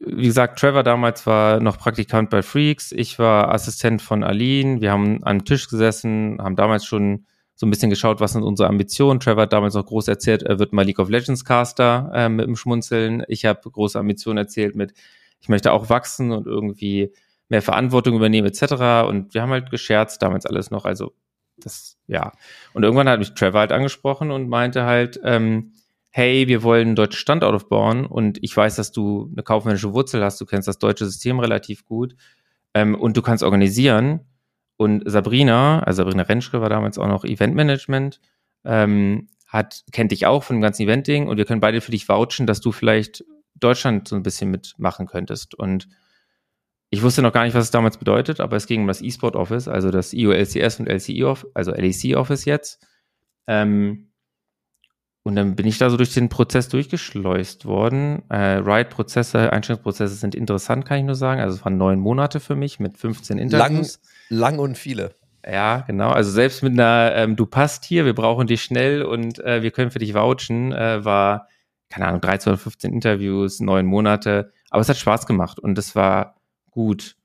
wie gesagt, Trevor damals war noch Praktikant bei Freaks. Ich war Assistent von Aline. Wir haben am Tisch gesessen, haben damals schon so ein bisschen geschaut, was sind unsere Ambitionen. Trevor hat damals noch groß erzählt, er wird mal League of Legends Caster äh, mit dem Schmunzeln. Ich habe große Ambitionen erzählt mit, ich möchte auch wachsen und irgendwie mehr Verantwortung übernehmen etc. Und wir haben halt gescherzt damals alles noch. Also das, ja. Und irgendwann hat mich Trevor halt angesprochen und meinte halt, ähm, hey, wir wollen einen deutschen Standort aufbauen und ich weiß, dass du eine kaufmännische Wurzel hast, du kennst das deutsche System relativ gut ähm, und du kannst organisieren. Und Sabrina, also Sabrina Rentschke war damals auch noch Eventmanagement, ähm, hat, kennt dich auch von dem ganzen Eventing und wir können beide für dich vouchen, dass du vielleicht Deutschland so ein bisschen mitmachen könntest. Und ich wusste noch gar nicht, was es damals bedeutet, aber es ging um das E-Sport Office, also das IOLCS und LCE Office, also LEC Office jetzt. Ähm, und dann bin ich da so durch den Prozess durchgeschleust worden. Äh, Riot-Prozesse, Einstellungsprozesse sind interessant, kann ich nur sagen. Also es waren neun Monate für mich mit 15 Interviews.
Lang und viele.
Ja, genau. Also selbst mit einer, ähm, du passt hier, wir brauchen dich schnell und äh, wir können für dich vouchen, äh, war, keine Ahnung, 13 oder 15 Interviews, neun Monate. Aber es hat Spaß gemacht und es war gut.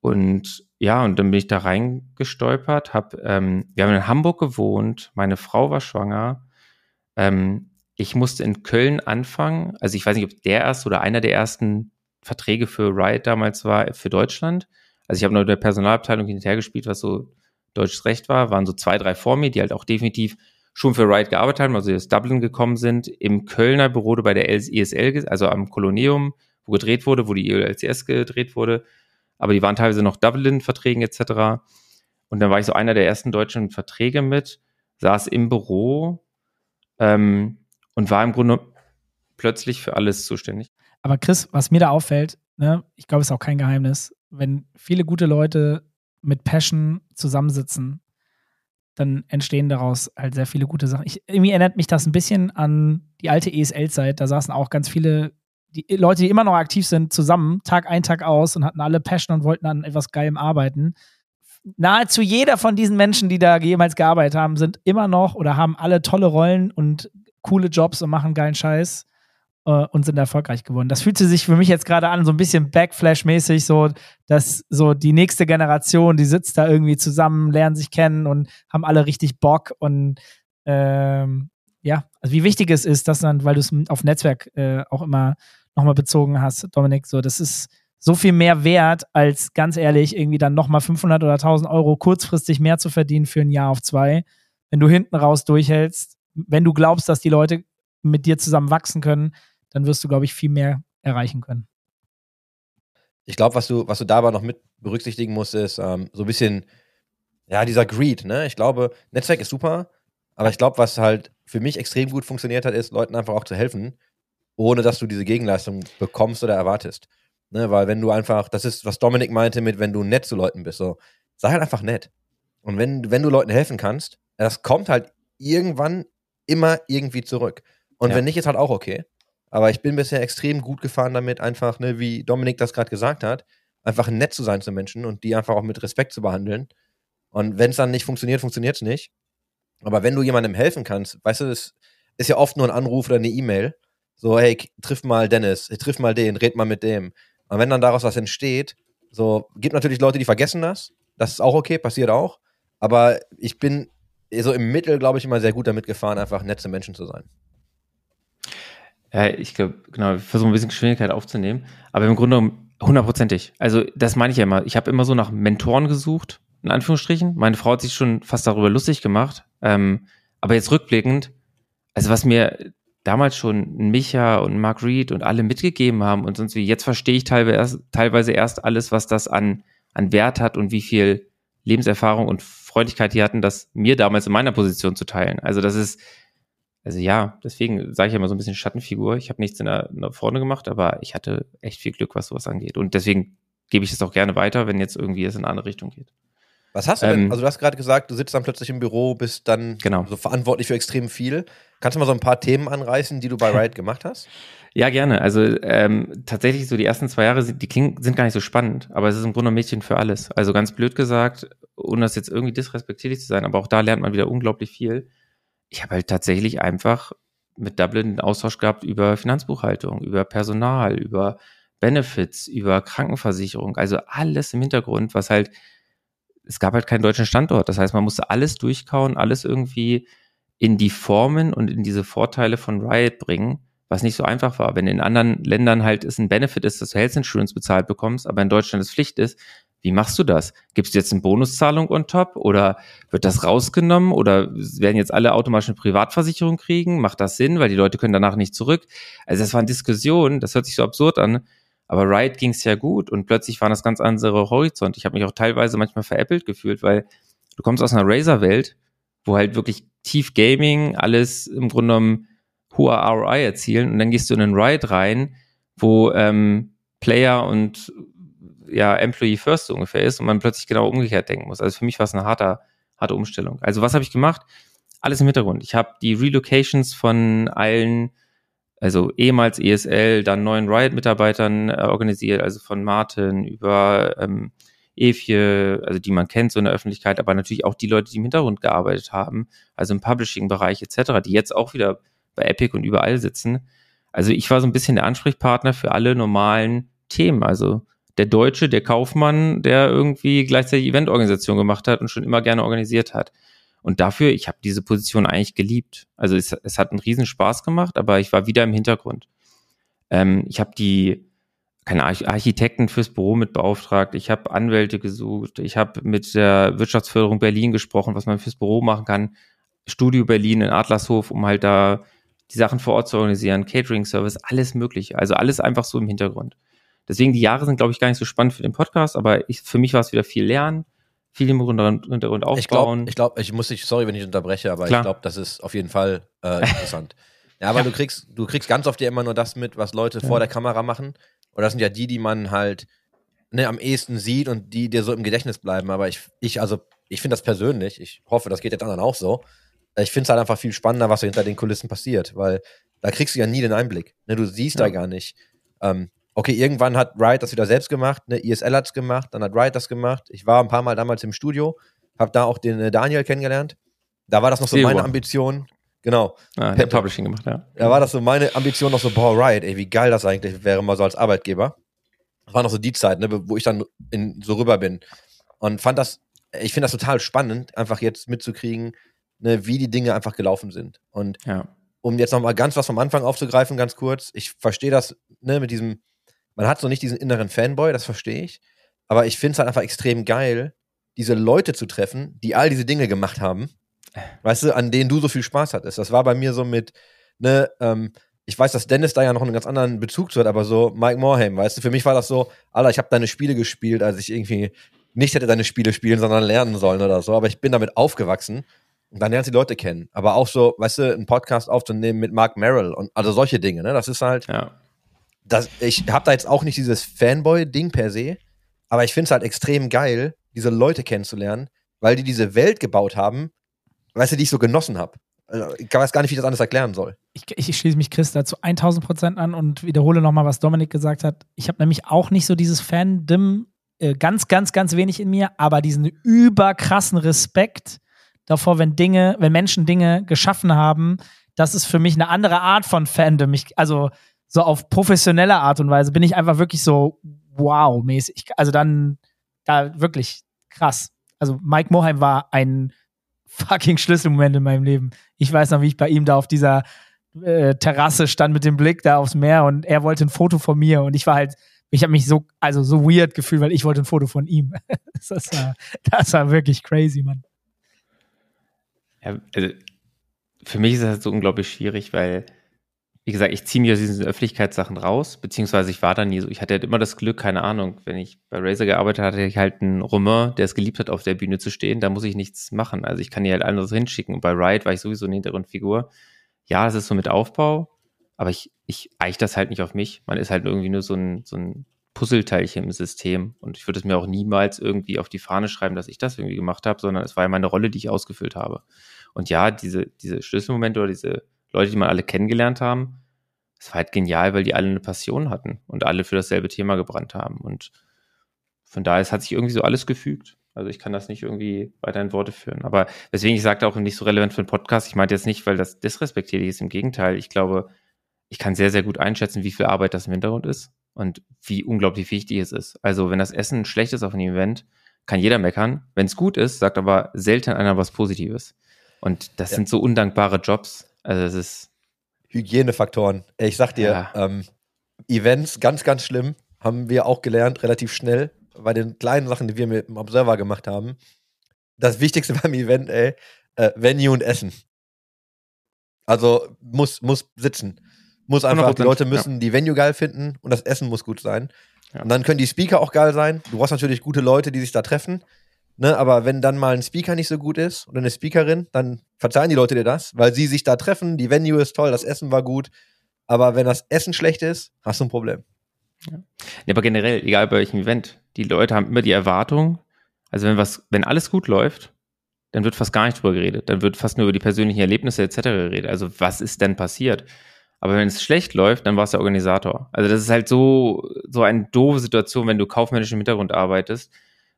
Und ja, und dann bin ich da reingestolpert, hab, ähm, wir haben in Hamburg gewohnt, meine Frau war schwanger. Ähm, ich musste in Köln anfangen. Also ich weiß nicht, ob der erste oder einer der ersten Verträge für Riot damals war für Deutschland. Also ich habe nur der Personalabteilung hinterher gespielt, was so deutsches Recht war, waren so zwei, drei vor mir, die halt auch definitiv schon für Riot gearbeitet haben, also aus Dublin gekommen sind, im Kölner Büro bei der ESL, also am Koloneum, wo gedreht wurde, wo die ELCS gedreht wurde. Aber die waren teilweise noch Dublin-Verträgen etc. Und dann war ich so einer der ersten deutschen Verträge mit, saß im Büro ähm, und war im Grunde plötzlich für alles zuständig.
Aber Chris, was mir da auffällt, ne, ich glaube, es ist auch kein Geheimnis, wenn viele gute Leute mit Passion zusammensitzen, dann entstehen daraus halt sehr viele gute Sachen. Ich, irgendwie erinnert mich das ein bisschen an die alte ESL-Zeit. Da saßen auch ganz viele die Leute, die immer noch aktiv sind, zusammen, Tag ein, Tag aus und hatten alle Passion und wollten an etwas Geilem arbeiten. Nahezu jeder von diesen Menschen, die da jemals gearbeitet haben, sind immer noch oder haben alle tolle Rollen und coole Jobs und machen geilen Scheiß äh, und sind erfolgreich geworden. Das fühlt sich für mich jetzt gerade an, so ein bisschen Backflash-mäßig, so, dass so die nächste Generation, die sitzt da irgendwie zusammen, lernen sich kennen und haben alle richtig Bock und ähm, ja, also wie wichtig es ist, dass dann, weil du es auf Netzwerk äh, auch immer nochmal bezogen hast, Dominik, so, das ist so viel mehr wert, als ganz ehrlich irgendwie dann nochmal 500 oder 1000 Euro kurzfristig mehr zu verdienen für ein Jahr auf zwei. Wenn du hinten raus durchhältst, wenn du glaubst, dass die Leute mit dir zusammen wachsen können, dann wirst du, glaube ich, viel mehr erreichen können.
Ich glaube, was du, was du dabei noch mit berücksichtigen musst, ist ähm, so ein bisschen, ja, dieser Greed, ne? Ich glaube, Netzwerk ist super, aber ich glaube, was halt für mich extrem gut funktioniert hat, ist, Leuten einfach auch zu helfen, ohne dass du diese Gegenleistung bekommst oder erwartest. Ne? Weil wenn du einfach, das ist, was Dominik meinte mit, wenn du nett zu Leuten bist, so, sei halt einfach nett. Und wenn, wenn du Leuten helfen kannst, das kommt halt irgendwann immer irgendwie zurück. Und ja. wenn nicht, ist halt auch okay. Aber ich bin bisher extrem gut gefahren damit, einfach, ne, wie Dominik das gerade gesagt hat, einfach nett zu sein zu Menschen und die einfach auch mit Respekt zu behandeln. Und wenn es dann nicht funktioniert, funktioniert es nicht. Aber wenn du jemandem helfen kannst, weißt du, das ist ja oft nur ein Anruf oder eine E-Mail. So, hey, triff mal Dennis, triff mal den, red mal mit dem. Und wenn dann daraus was entsteht, so, gibt natürlich Leute, die vergessen das. Das ist auch okay, passiert auch. Aber ich bin so im Mittel, glaube ich, immer sehr gut damit gefahren, einfach nette Menschen zu sein.
Ja, ich glaube, genau, ich versuche ein bisschen Geschwindigkeit aufzunehmen, aber im Grunde hundertprozentig. Also, das meine ich ja immer. Ich habe immer so nach Mentoren gesucht, in Anführungsstrichen. Meine Frau hat sich schon fast darüber lustig gemacht. Ähm, aber jetzt rückblickend, also was mir damals schon Micha und Mark Reed und alle mitgegeben haben und sonst wie, jetzt verstehe ich teilweise erst, teilweise erst alles, was das an, an Wert hat und wie viel Lebenserfahrung und Freundlichkeit die hatten, das mir damals in meiner Position zu teilen. Also das ist, also ja, deswegen sage ich immer so ein bisschen Schattenfigur. Ich habe nichts in der, der vorne gemacht, aber ich hatte echt viel Glück, was sowas angeht. Und deswegen gebe ich es auch gerne weiter, wenn jetzt irgendwie es in eine andere Richtung geht.
Was hast du denn? Ähm, also du hast gerade gesagt, du sitzt dann plötzlich im Büro, bist dann
genau.
so verantwortlich für extrem viel. Kannst du mal so ein paar Themen anreißen, die du bei Riot gemacht hast?
Ja, gerne. Also ähm, tatsächlich so die ersten zwei Jahre, die klingen, sind gar nicht so spannend, aber es ist im Grunde ein Mädchen für alles. Also ganz blöd gesagt, ohne das jetzt irgendwie disrespektierlich zu sein, aber auch da lernt man wieder unglaublich viel ich habe halt tatsächlich einfach mit Dublin einen Austausch gehabt über Finanzbuchhaltung, über Personal, über Benefits, über Krankenversicherung, also alles im Hintergrund, was halt, es gab halt keinen deutschen Standort. Das heißt, man musste alles durchkauen, alles irgendwie in die Formen und in diese Vorteile von Riot bringen, was nicht so einfach war. Wenn in anderen Ländern halt es ein Benefit ist, dass du Health Insurance bezahlt bekommst, aber in Deutschland es Pflicht ist, wie machst du das? Gibst du jetzt eine Bonuszahlung on top oder wird das rausgenommen oder werden jetzt alle automatisch eine Privatversicherung kriegen? Macht das Sinn, weil die Leute können danach nicht zurück? Also das waren Diskussionen, das hört sich so absurd an, aber Riot ging es ja gut und plötzlich waren das ganz andere Horizont. Ich habe mich auch teilweise manchmal veräppelt gefühlt, weil du kommst aus einer Razer-Welt, wo halt wirklich tief Gaming, alles im Grunde genommen hoher ROI erzielen und dann gehst du in einen Riot rein, wo ähm, Player und ja Employee First so ungefähr ist und man plötzlich genau umgekehrt denken muss. Also für mich war es eine harte, harte Umstellung. Also was habe ich gemacht? Alles im Hintergrund. Ich habe die Relocations von allen, also ehemals ESL, dann neuen Riot-Mitarbeitern äh, organisiert, also von Martin über ähm, Evie, also die man kennt so in der Öffentlichkeit, aber natürlich auch die Leute, die im Hintergrund gearbeitet haben, also im Publishing-Bereich etc., die jetzt auch wieder bei Epic und überall sitzen. Also ich war so ein bisschen der Ansprechpartner für alle normalen Themen, also der Deutsche, der Kaufmann, der irgendwie gleichzeitig Eventorganisation gemacht hat und schon immer gerne organisiert hat. Und dafür, ich habe diese Position eigentlich geliebt. Also es, es hat einen riesen Spaß gemacht, aber ich war wieder im Hintergrund. Ähm, ich habe die keine Arch Architekten fürs Büro mit beauftragt, ich habe Anwälte gesucht, ich habe mit der Wirtschaftsförderung Berlin gesprochen, was man fürs Büro machen kann. Studio Berlin in Adlershof, um halt da die Sachen vor Ort zu organisieren, Catering-Service, alles mögliche. Also alles einfach so im Hintergrund. Deswegen, die Jahre sind, glaube ich, gar nicht so spannend für den Podcast, aber ich, für mich war es wieder viel Lernen, viel im Hintergrund, Hintergrund
Ich glaube,
aufbauen.
ich, glaub, ich muss dich, sorry, wenn ich unterbreche, aber
Klar.
ich glaube, das ist auf jeden Fall äh, interessant. ja, aber
Ja.
du kriegst, du kriegst ganz oft ja immer nur das mit, was Leute vor der Kamera machen. Und das sind ja die, die man halt ne, am ehesten sieht und die dir so im Gedächtnis bleiben. Aber ich, ich also, ich finde das persönlich, ich hoffe, das geht jetzt anderen auch so. Ich finde es halt einfach viel spannender, was so hinter den Kulissen passiert, weil da kriegst du ja nie den Einblick. Ne, du siehst da
Ja.
gar nicht. Ähm, okay, irgendwann hat Riot das wieder selbst gemacht, ne, ISL hat's gemacht, dann hat Riot das gemacht. Ich war ein paar Mal damals im Studio, habe da auch den äh, Daniel kennengelernt. Da war das noch so meine Ambition. Genau.
ah,
Pente.
Publishing gemacht, ja.
Da war das so meine Ambition noch so, boah, Riot, ey, wie geil das eigentlich wäre, mal so als Arbeitgeber. Das war noch so die Zeit, ne, wo ich dann in, so rüber bin. Und fand das, ich finde das total spannend, einfach jetzt mitzukriegen, ne, wie die Dinge einfach gelaufen sind. Und
Ja.
um jetzt noch mal ganz was vom Anfang aufzugreifen, ganz kurz, ich verstehe das, ne, mit diesem, man hat so nicht diesen inneren Fanboy, das verstehe ich. Aber ich finde es halt einfach extrem geil, diese Leute zu treffen, die all diese Dinge gemacht haben, weißt du, an denen du so viel Spaß hattest. Das war bei mir so mit, ne, ähm, ich weiß, dass Dennis da ja noch einen ganz anderen Bezug zu hat, aber so Mike Morhaime, weißt du, für mich war das so, Alter, ich habe deine Spiele gespielt, als ich irgendwie nicht hätte deine Spiele spielen, sondern lernen sollen oder so, aber ich bin damit aufgewachsen und dann lernst du die Leute kennen. Aber auch so, weißt du, einen Podcast aufzunehmen mit Mark Merrill und also solche Dinge, ne, das ist halt,
Ja.
Das, ich habe da jetzt auch nicht dieses Fanboy-Ding per se, aber ich finde es halt extrem geil, diese Leute kennenzulernen, weil die diese Welt gebaut haben, weißt du, die ich so genossen habe. Also, ich weiß gar nicht, wie ich das anders erklären soll.
Ich, ich schließe mich Chris dazu 1000 Prozent an und wiederhole nochmal, was Dominik gesagt hat. Ich habe nämlich auch nicht so dieses Fandom, äh, ganz, ganz, ganz wenig in mir, aber diesen überkrassen Respekt davor, wenn Dinge, wenn Menschen Dinge geschaffen haben, das ist für mich eine andere Art von Fandom. Ich, also so auf professionelle Art und Weise bin ich einfach wirklich so wow-mäßig. Also dann, da wirklich krass. Also Mike Moheim war ein fucking Schlüsselmoment in meinem Leben. Ich weiß noch, wie ich bei ihm da auf dieser äh, Terrasse stand mit dem Blick da aufs Meer und er wollte ein Foto von mir und ich war halt, ich habe mich so, also so weird gefühlt, weil ich wollte ein Foto von ihm. das, war, das war wirklich crazy, Mann.
Ja, also für mich ist das halt so unglaublich schwierig, weil, wie gesagt, ich ziehe mich aus diesen Öffentlichkeitssachen raus, beziehungsweise ich war da nie so. Ich hatte halt immer das Glück, keine Ahnung, wenn ich bei Razer gearbeitet hatte, hatte ich halt einen Romain, der es geliebt hat, auf der Bühne zu stehen. Da muss ich nichts machen. Also ich kann hier halt anderes hinschicken. Und bei Riot war ich sowieso eine Hintergrundfigur. Ja, es ist so mit Aufbau, aber ich, ich eiche das halt nicht auf mich. Man ist halt irgendwie nur so ein, so ein Puzzleteilchen im System. Und ich würde es mir auch niemals irgendwie auf die Fahne schreiben, dass ich das irgendwie gemacht habe, sondern es war ja meine Rolle, die ich ausgefüllt habe. Und ja, diese, diese Schlüsselmomente oder diese Leute, die man alle kennengelernt haben, es war halt genial, weil die alle eine Passion hatten und alle für dasselbe Thema gebrannt haben. Und von daher, es hat sich irgendwie so alles gefügt. Also ich kann das nicht irgendwie weiter in Worte führen. Aber weswegen ich sagte auch nicht so relevant für einen Podcast, ich meinte jetzt nicht, weil das disrespektierlich ist. Im Gegenteil, ich glaube, ich kann sehr, sehr gut einschätzen, wie viel Arbeit das im Hintergrund ist und wie unglaublich wichtig es ist. Also wenn das Essen schlecht ist auf einem Event, kann jeder meckern. Wenn es gut ist, sagt aber selten einer was Positives. Und das
Ja.
sind so undankbare Jobs. Also es ist,
Hygienefaktoren. Ich sag dir,
Ja.
ähm, Events, ganz, ganz schlimm, haben wir auch gelernt, relativ schnell, bei den kleinen Sachen, die wir mit dem Observer gemacht haben. Das Wichtigste beim Event, ey, äh, Venue und Essen. Also muss, muss sitzen. Muss einfach, die
100%,
Leute müssen die Venue geil finden und das Essen muss gut sein.
Ja.
Und dann können die Speaker auch geil sein. Du brauchst natürlich gute Leute, die sich da treffen. Ne, aber wenn dann mal ein Speaker nicht so gut ist oder eine Speakerin, dann verzeihen die Leute dir das, weil sie sich da treffen, die Venue ist toll, das Essen war gut. Aber wenn das Essen schlecht ist, hast du ein Problem.
Ja, aber generell, egal bei welchem Event, die Leute haben immer die Erwartung, also wenn was, wenn alles gut läuft, dann wird fast gar nicht drüber geredet. Dann wird fast nur über die persönlichen Erlebnisse etc. geredet. Also was ist denn passiert? Aber wenn es schlecht läuft, dann war es der Organisator. Also das ist halt so, so eine doofe Situation, wenn du kaufmännisch im Hintergrund arbeitest.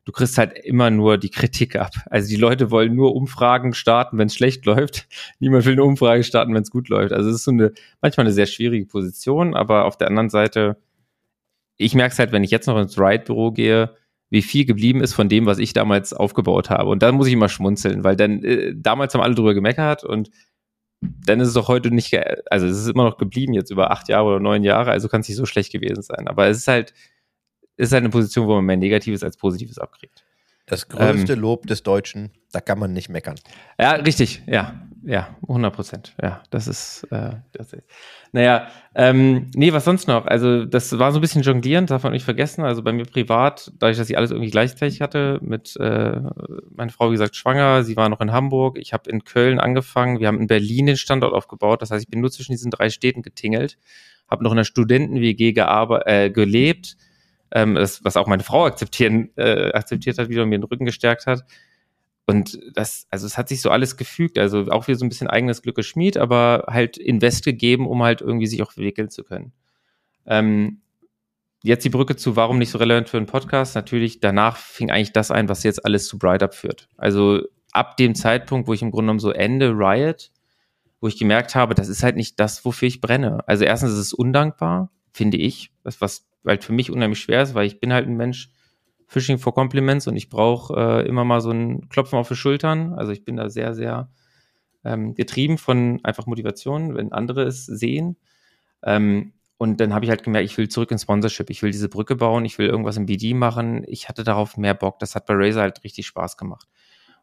Du kriegst halt immer nur die Kritik ab. Also die Leute wollen nur Umfragen starten, wenn es schlecht läuft. Niemand will eine Umfrage starten, wenn es gut läuft. Also es ist so eine, manchmal eine sehr schwierige Position, aber auf der anderen Seite, ich merke es halt, wenn ich jetzt noch ins Ride-Büro gehe, wie viel geblieben ist von dem, was ich damals aufgebaut habe. Und da muss ich immer schmunzeln, weil dann, äh, damals haben alle drüber gemeckert und dann ist es doch heute nicht, also es ist immer noch geblieben jetzt über acht Jahre oder neun Jahre, also kann es nicht so schlecht gewesen sein. Aber es ist halt, ist halt eine Position, wo man mehr Negatives als Positives abkriegt.
Das größte
Ähm.
Lob des Deutschen, da kann man nicht meckern.
Ja, richtig, ja, ja, 100 Prozent, ja, das ist, äh, das ist, naja, ähm, nee, was sonst noch? Also, das war so ein bisschen jonglierend, darf man nicht vergessen, also bei mir privat, dadurch, dass ich alles irgendwie gleichzeitig hatte, mit, äh, meine Frau, wie gesagt, schwanger, sie war noch in Hamburg, ich habe in Köln angefangen, wir haben in Berlin den Standort aufgebaut, das heißt, ich bin nur zwischen diesen drei Städten getingelt, habe noch in der Studenten-WG äh, gelebt, ähm, das, was auch meine Frau akzeptieren, äh, akzeptiert hat, wieder mir den Rücken gestärkt hat. Und das, also es hat sich so alles gefügt, also auch wieder so ein bisschen eigenes Glück geschmied, aber halt Invest gegeben, um halt irgendwie sich auch entwickeln zu können. Ähm, jetzt die Brücke zu, warum nicht so relevant für einen Podcast? Natürlich, danach fing eigentlich das ein, was jetzt alles zu Bright Up führt. Also ab dem Zeitpunkt, wo ich im Grunde genommen so Ende Riot, wo ich gemerkt habe, das ist halt nicht das, wofür ich brenne. Also erstens ist es undankbar, finde ich, das was halt für mich unheimlich schwer ist, weil ich bin halt ein Mensch, Fishing for Compliments und ich brauche äh, immer mal so ein Klopfen auf die Schultern. Also ich bin da sehr, sehr ähm, getrieben von einfach Motivation, wenn andere es sehen. Ähm, und dann habe ich halt gemerkt, ich will zurück ins Sponsorship, ich will diese Brücke bauen, ich will irgendwas im BD machen. Ich hatte darauf mehr Bock. Das hat bei Razer halt richtig Spaß gemacht.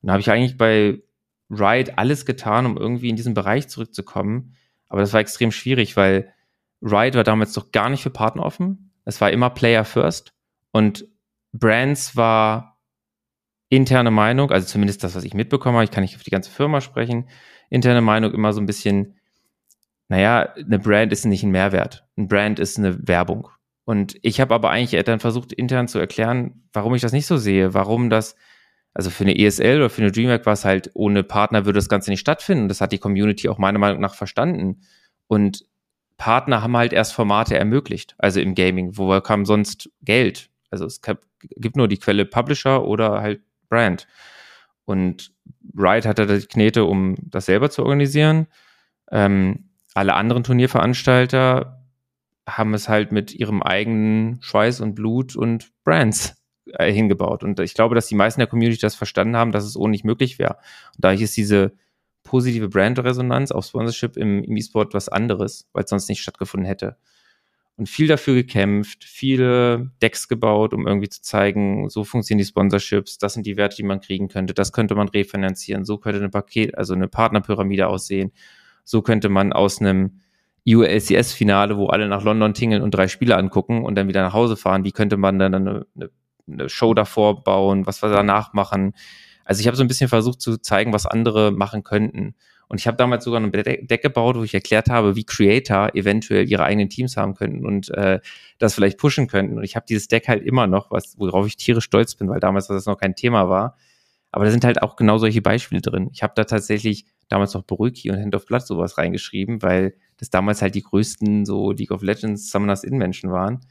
Und da habe ich eigentlich bei Ride alles getan, um irgendwie in diesen Bereich zurückzukommen. Aber das war extrem schwierig, weil Ride war damals doch gar nicht für Partner offen. Es war immer Player First. Und Brands war interne Meinung, also zumindest das, was ich mitbekommen habe, ich kann nicht auf die ganze Firma sprechen, interne Meinung immer so ein bisschen, naja, eine Brand ist nicht ein Mehrwert. Ein Brand ist eine Werbung. Und ich habe aber eigentlich dann versucht, intern zu erklären, warum ich das nicht so sehe, warum das, also für eine ESL oder für eine DreamHack war es halt, ohne Partner würde das Ganze nicht stattfinden. Das hat die Community auch meiner Meinung nach verstanden. Und Partner haben halt erst Formate ermöglicht, also im Gaming. Woher kam sonst Geld? Also es gibt nur die Quelle Publisher oder halt Brand. Und Riot hatte die Knete, um das selber zu organisieren. Ähm, alle anderen Turnierveranstalter haben es halt mit ihrem eigenen Schweiß und Blut und Brands äh, hingebaut. Und ich glaube, dass die meisten der Community das verstanden haben, dass es ohne nicht möglich wäre. Und dadurch ist diese positive Brandresonanz auf Sponsorship im, im E-Sport was anderes, weil es sonst nicht stattgefunden hätte. Und viel dafür gekämpft, viele Decks gebaut, um irgendwie zu zeigen, so funktionieren die Sponsorships, das sind die Werte, die man kriegen könnte, das könnte man refinanzieren, so könnte eine Paket, also eine Partnerpyramide aussehen, so könnte man aus einem ULCS-Finale, wo alle nach London tingeln und drei Spiele angucken und dann wieder nach Hause fahren, wie könnte man dann eine, eine, eine Show davor bauen, was wir danach machen. Also ich habe so ein bisschen versucht zu zeigen, was andere machen könnten. Und ich habe damals sogar ein Deck gebaut, wo ich erklärt habe, wie Creator eventuell ihre eigenen Teams haben könnten und äh, das vielleicht pushen könnten. Und ich habe dieses Deck halt immer noch, was, worauf ich tierisch stolz bin, weil damals das noch kein Thema war. Aber da sind halt auch genau solche Beispiele drin. Ich habe da tatsächlich damals noch Beruki und Hand of Blood sowas reingeschrieben, weil das damals halt die größten so League of Legends Summoners in Menschen waren.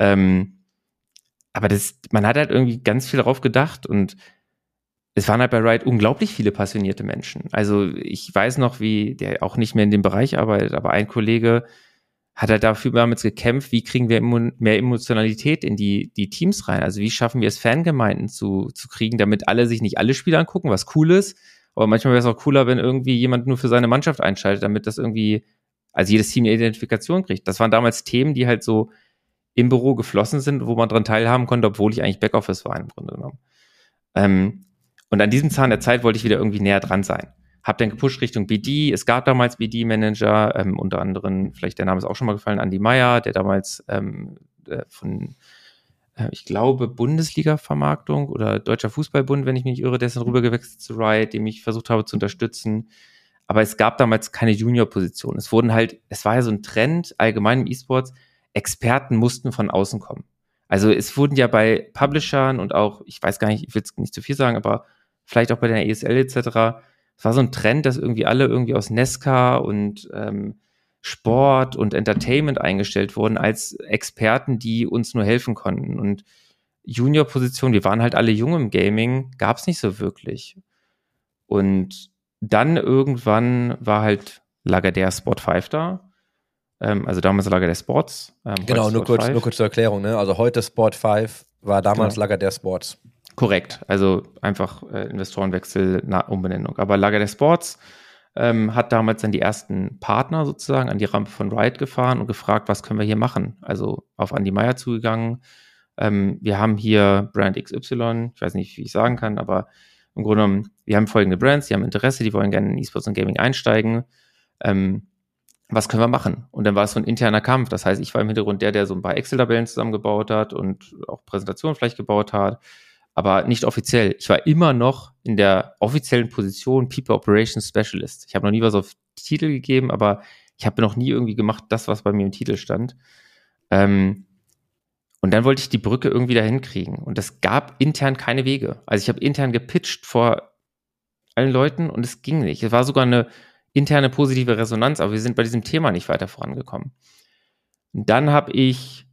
Ähm, aber das, man hat halt irgendwie ganz viel darauf gedacht und es waren halt bei Riot unglaublich viele passionierte Menschen. Also ich weiß noch, wie der auch nicht mehr in dem Bereich arbeitet, aber ein Kollege hat halt dafür damit gekämpft, wie kriegen wir mehr Emotionalität in die, die Teams rein? Also wie schaffen wir es, Fangemeinden zu, zu kriegen, damit alle sich nicht alle Spiele angucken, was cool ist. Aber manchmal wäre es auch cooler, wenn irgendwie jemand nur für seine Mannschaft einschaltet, damit das irgendwie, also jedes Team eine Identifikation kriegt. Das waren damals Themen, die halt so im Büro geflossen sind, wo man dran teilhaben konnte, obwohl ich eigentlich Backoffice war im Grunde genommen. Ähm, und an diesem Zahn der Zeit wollte ich wieder irgendwie näher dran sein. Hab dann gepusht Richtung BD. Es gab damals BD-Manager, ähm, unter anderem, vielleicht der Name ist auch schon mal gefallen, Andy Meyer, der damals ähm, äh, von, äh, ich glaube, Bundesliga-Vermarktung oder Deutscher Fußballbund, wenn ich mich nicht irre, dann rübergewechselt zu Riot, dem ich versucht habe zu unterstützen. Aber es gab damals keine Junior-Position. Es wurden halt, es war ja so ein Trend allgemein im E-Sports, Experten mussten von außen kommen. Also es wurden ja bei Publishern und auch, ich weiß gar nicht, ich will es nicht zu viel sagen, aber vielleicht auch bei der ESL etc., es war so ein Trend, dass irgendwie alle irgendwie aus Nesca und ähm, Sport und Entertainment eingestellt wurden als Experten, die uns nur helfen konnten. Und Junior-Position, wir waren halt alle jung im Gaming, gab es nicht so wirklich. Und dann irgendwann war halt Lagardère Sport 5 da. Ähm, also damals Lagardère Sports. Ähm,
Genau, nur
Sport
kurz,
5.
nur kurz zur Erklärung. Ne? Also heute Sport 5 war damals
Genau.
Lager der Sports.
Korrekt, also einfach äh, Investorenwechsel, na, Umbenennung. Aber Lager der Sports ähm, hat damals dann die ersten Partner sozusagen an die Rampe von Riot gefahren und gefragt, was können wir hier machen? Also auf Andy Meyer zugegangen. Ähm, wir haben hier Brand XY, ich weiß nicht, wie ich sagen kann, aber im Grunde genommen, wir haben folgende Brands, die haben Interesse, die wollen gerne in E-Sports und Gaming einsteigen. Ähm, was können wir machen? Und dann war es so ein interner Kampf. Das heißt, ich war im Hintergrund der, der so ein paar Excel-Tabellen zusammengebaut hat und auch Präsentationen vielleicht gebaut hat, aber nicht offiziell. Ich war immer noch in der offiziellen Position People Operations Specialist. Ich habe noch nie was auf Titel gegeben, aber ich habe noch nie irgendwie gemacht, das, was bei mir im Titel stand. Ähm, und dann wollte ich die Brücke irgendwie dahin kriegen. Und es gab intern keine Wege. Also ich habe intern gepitcht vor allen Leuten und es ging nicht. Es war sogar eine interne positive Resonanz, aber wir sind bei diesem Thema nicht weiter vorangekommen. Und dann habe ich,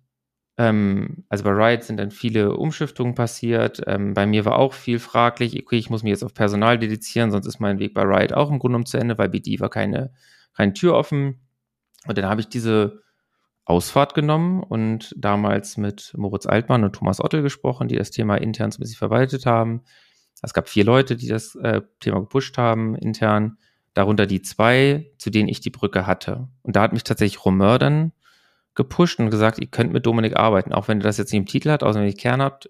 ähm, also bei Riot sind dann viele Umschiftungen passiert. Ähm, bei mir war auch viel fraglich, okay, ich muss mich jetzt auf Personal dedizieren, sonst ist mein Weg bei Riot auch im Grunde genommen zu Ende, weil BD war keine, keine Tür offen. Und dann habe ich diese Ausfahrt genommen und damals mit Moritz Altmann und Thomas Ottel gesprochen, die das Thema intern so ein bisschen verwaltet haben. Es gab vier Leute, die das äh, Thema gepusht haben intern darunter die zwei, zu denen ich die Brücke hatte. Und da hat mich tatsächlich Romeur dann gepusht und gesagt, ihr könnt mit Dominik arbeiten, auch wenn ihr das jetzt nicht im Titel habt, außer wenn ihr Kern habt,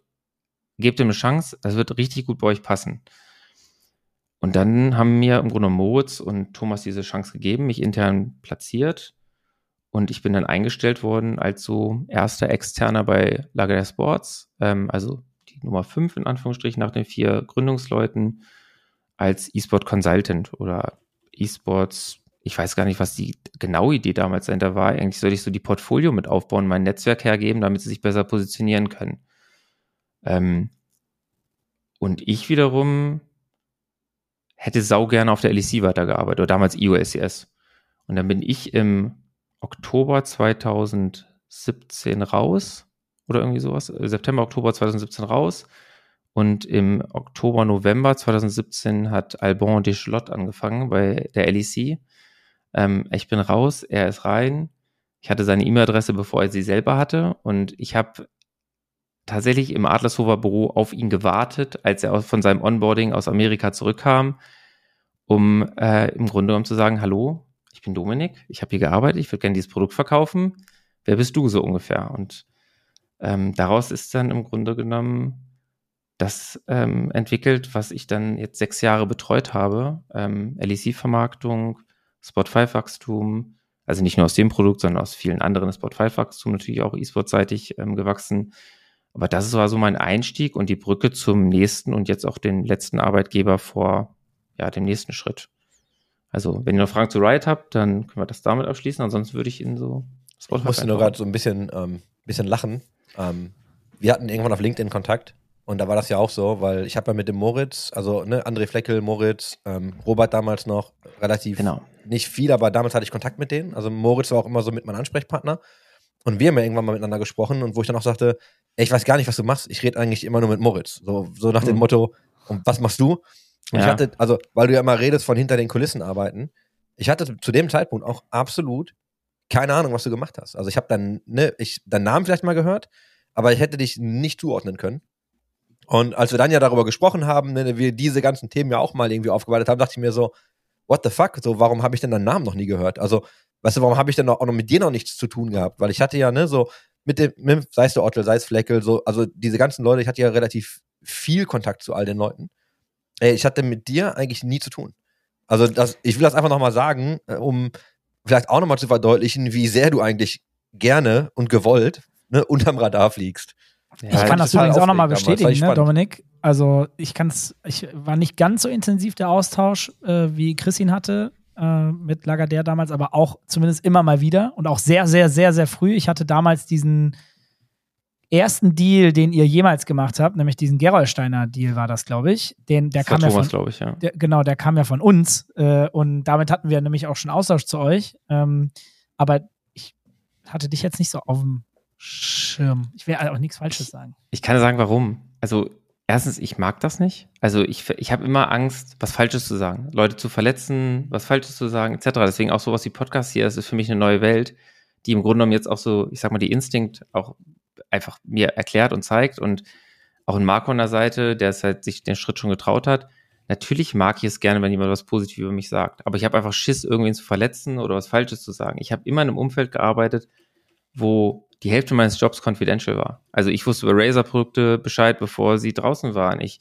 gebt ihm eine Chance, das wird richtig gut bei euch passen. Und dann haben mir im Grunde Moritz und Thomas diese Chance gegeben, mich intern platziert. Und ich bin dann eingestellt worden als so erster Externer bei Lager der Sports, ähm, also die Nummer fünf in Anführungsstrichen nach den vier Gründungsleuten als E-Sport Consultant oder E-Sports, ich weiß gar nicht, was die genaue Idee damals dahinter war. Eigentlich sollte ich so die Portfolio mit aufbauen, mein Netzwerk hergeben, damit sie sich besser positionieren können. Ähm, und ich wiederum hätte sau gerne auf der LEC weitergearbeitet, oder damals IOSCS. Und dann bin ich im Oktober 2017 raus, oder irgendwie sowas, September, Oktober 2017 raus und im Oktober, November 2017 hat Alban Deschlot angefangen bei der LEC. Ähm, ich bin raus, er ist rein. Ich hatte seine E-Mail-Adresse, bevor er sie selber hatte. Und ich habe tatsächlich im Adlershofer Büro auf ihn gewartet, als er von seinem Onboarding aus Amerika zurückkam, um äh, im Grunde genommen zu sagen, hallo, ich bin Dominik, ich habe hier gearbeitet, ich würde gerne dieses Produkt verkaufen. Wer bist du so ungefähr? Und ähm, daraus ist dann im Grunde genommen das ähm, entwickelt, was ich dann jetzt sechs Jahre betreut habe. Ähm, LEC-Vermarktung, Spot5-Wachstum, also nicht nur aus dem Produkt, sondern aus vielen anderen Spot5-Wachstum, natürlich auch E-Sport-seitig ähm, gewachsen. Aber das war so mein Einstieg und die Brücke zum nächsten und jetzt auch den letzten Arbeitgeber vor ja, dem nächsten Schritt. Also, wenn ihr noch Fragen zu Riot habt, dann können wir das damit abschließen. Ansonsten würde ich in so
Spot5 Ich musste nur gerade so ein bisschen, ähm, bisschen lachen. Ähm, wir hatten irgendwann auf LinkedIn Kontakt und da war das ja auch so, weil ich habe ja mit dem Moritz, also ne, André Fleckel, Moritz, ähm, Robert damals noch, relativ
genau.
nicht viel, aber damals hatte ich Kontakt mit denen. Also Moritz war auch immer so mit meinem Ansprechpartner. Und wir haben ja irgendwann mal miteinander gesprochen und wo ich dann auch sagte, ey, ich weiß gar nicht, was du machst. Ich rede eigentlich immer nur mit Moritz. So, so nach mhm. dem Motto, und was machst du? Und ja. ich hatte, also, weil du ja immer redest von hinter den Kulissen arbeiten, ich hatte zu dem Zeitpunkt auch absolut keine Ahnung, was du gemacht hast. Also ich habe dann, ne, ich deinen Namen vielleicht mal gehört, aber ich hätte dich nicht zuordnen können. Und als wir dann ja darüber gesprochen haben, ne, wir diese ganzen Themen ja auch mal irgendwie aufgearbeitet haben, dachte ich mir so, what the fuck? So, warum habe ich denn deinen Namen noch nie gehört? Also, weißt du, warum habe ich denn auch noch mit dir noch nichts zu tun gehabt? Weil ich hatte ja, ne, so mit dem, mit, sei es der Ottel, sei es Fleckel, so, also diese ganzen Leute, ich hatte ja relativ viel Kontakt zu all den Leuten. Ey, ich hatte mit dir eigentlich nie zu tun. Also, das, ich will das einfach nochmal sagen, äh, um vielleicht auch nochmal zu verdeutlichen, wie sehr du eigentlich gerne und gewollt ne, unterm Radar fliegst.
Ja, ich kann das übrigens auch nochmal bestätigen, ne, Dominik. Also ich kann es, ich war nicht ganz so intensiv der Austausch, äh, wie Chris ihn hatte äh, mit Lagardère damals, aber auch zumindest immer mal wieder und auch sehr, sehr, sehr, sehr früh. Ich hatte damals diesen ersten Deal, den ihr jemals gemacht habt, nämlich diesen Gerolsteiner Deal war das, glaube ich. Den, der das kam ja Thomas,
von, ich, ja.
Der, genau, der kam ja von uns äh, und damit hatten wir nämlich auch schon Austausch zu euch. Ähm, aber ich hatte dich jetzt nicht so auf dem Schirm. Ich will auch nichts Falsches sagen.
Ich kann sagen, warum. Also, erstens, ich mag das nicht. Also, ich, ich habe immer Angst, was Falsches zu sagen. Leute zu verletzen, was Falsches zu sagen, etc. Deswegen auch sowas wie Podcast hier, das ist für mich eine neue Welt, die im Grunde genommen jetzt auch so, ich sag mal, die Instinkt auch einfach mir erklärt und zeigt und auch ein Marco an der Seite, der es halt sich den Schritt schon getraut hat, natürlich mag ich es gerne, wenn jemand was Positives über mich sagt. Aber ich habe einfach Schiss, irgendwen zu verletzen oder was Falsches zu sagen. Ich habe immer in einem Umfeld gearbeitet, wo die Hälfte meines Jobs confidential war. Also ich wusste über Razer-Produkte Bescheid, bevor sie draußen waren. Ich,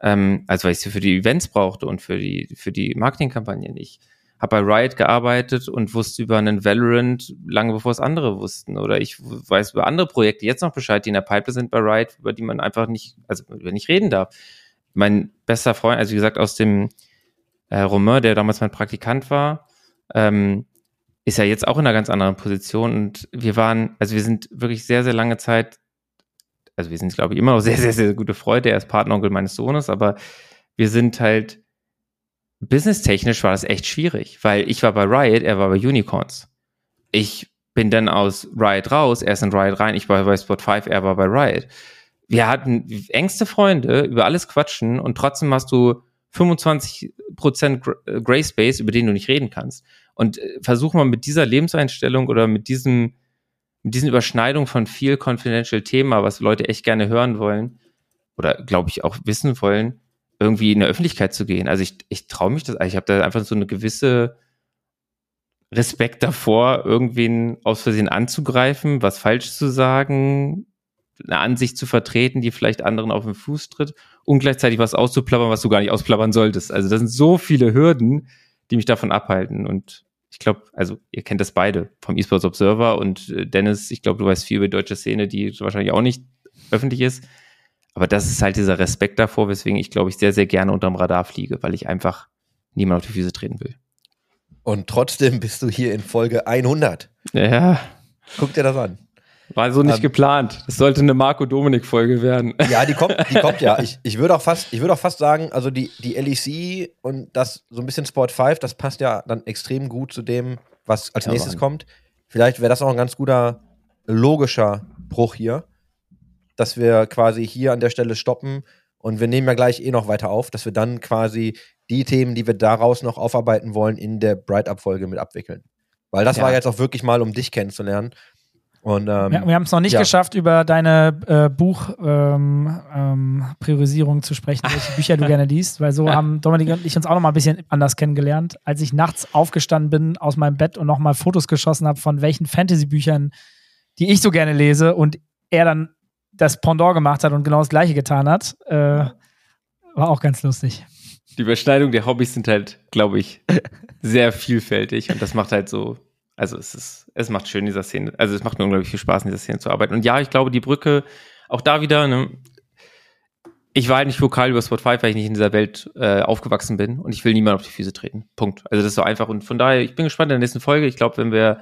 ähm, also weil ich sie für die Events brauchte und für die, für die Marketingkampagnen. Ich habe bei Riot gearbeitet und wusste über einen Valorant lange bevor es andere wussten. Oder ich weiß über andere Projekte jetzt noch Bescheid, die in der Pipe sind bei Riot, über die man einfach nicht, also über nicht reden darf. Mein bester Freund, also wie gesagt, aus dem äh, Romain, der damals mein Praktikant war, ähm, ist ja jetzt auch in einer ganz anderen Position. Und wir waren, also wir sind wirklich sehr, sehr lange Zeit, also wir sind, glaube ich, immer noch sehr, sehr, sehr gute Freunde. Er ist Partneronkel meines Sohnes, aber wir sind halt businesstechnisch war das echt schwierig, weil ich war bei Riot, er war bei Unicorns. Ich bin dann aus Riot raus, er ist in Riot rein, ich war bei Spot 5, er war bei Riot. Wir hatten engste Freunde, über alles quatschen und trotzdem hast du 25% äh, Gray Space, über den du nicht reden kannst. Und äh, versuch mal mit dieser Lebenseinstellung oder mit diesem, mit diesen Überschneidungen von viel confidential Thema, was Leute echt gerne hören wollen oder glaube ich auch wissen wollen, irgendwie in der Öffentlichkeit zu gehen. Also ich, ich traue mich das, ich habe da einfach so eine gewisse Respekt davor, irgendwen aus Versehen anzugreifen, was falsch zu sagen, eine Ansicht zu vertreten, die vielleicht anderen auf den Fuß tritt und gleichzeitig was auszuplappern, was du gar nicht ausplappern solltest. Also das sind so viele Hürden, die mich davon abhalten. Und ich glaube, also ihr kennt das beide vom eSports Observer und äh, Dennis, ich glaube, du weißt viel über deutsche Szene, die wahrscheinlich auch nicht öffentlich ist. Aber das ist halt dieser Respekt davor, weswegen ich, glaube ich, sehr, sehr gerne unterm Radar fliege, weil ich einfach niemand auf die Füße treten will.
Und trotzdem bist du hier in Folge 100.
Ja.
Guck dir das an.
War so nicht
Ähm,
geplant. Das sollte eine Marco-Dominik-Folge werden.
Ja, die kommt, die kommt ja. Ich, ich würde auch fast, ich würde auch fast sagen, also die, die LEC und das so ein bisschen Sport 5, das passt ja dann extrem gut zu dem, was als
Ja,
nächstes
Mann.
kommt. Vielleicht wäre das auch ein ganz guter logischer Bruch hier, dass wir quasi hier an der Stelle stoppen und wir nehmen ja gleich eh noch weiter auf, dass wir dann quasi die Themen, die wir daraus noch aufarbeiten wollen, in der Bright-Up-Folge mit abwickeln. Weil das
Ja.
war jetzt auch wirklich mal, um dich kennenzulernen. Und ähm,
Wir, wir haben es noch nicht
ja.
geschafft, über deine äh, Buchpriorisierung ähm, ähm, zu sprechen, welche Bücher du gerne liest, weil so haben Dominik und ich uns auch noch mal ein bisschen anders kennengelernt. Als ich nachts aufgestanden bin aus meinem Bett und noch mal Fotos geschossen habe von welchen Fantasy-Büchern, die ich so gerne lese und er dann das Pendant gemacht hat und genau das Gleiche getan hat, äh, war auch ganz lustig.
Die Überschneidung der Hobbys sind halt, glaube ich, sehr vielfältig und das macht halt so, also es ist, es macht schön dieser Szene, also es macht mir unglaublich viel Spaß in dieser Szene zu arbeiten. Und ja, ich glaube, die Brücke, auch da wieder, ne, ich war halt nicht vokal über Spot 5, weil ich nicht in dieser Welt äh, aufgewachsen bin und ich will niemand auf die Füße treten. Punkt. Also das ist so einfach und von daher, ich bin gespannt in der nächsten Folge. Ich glaube, wenn wir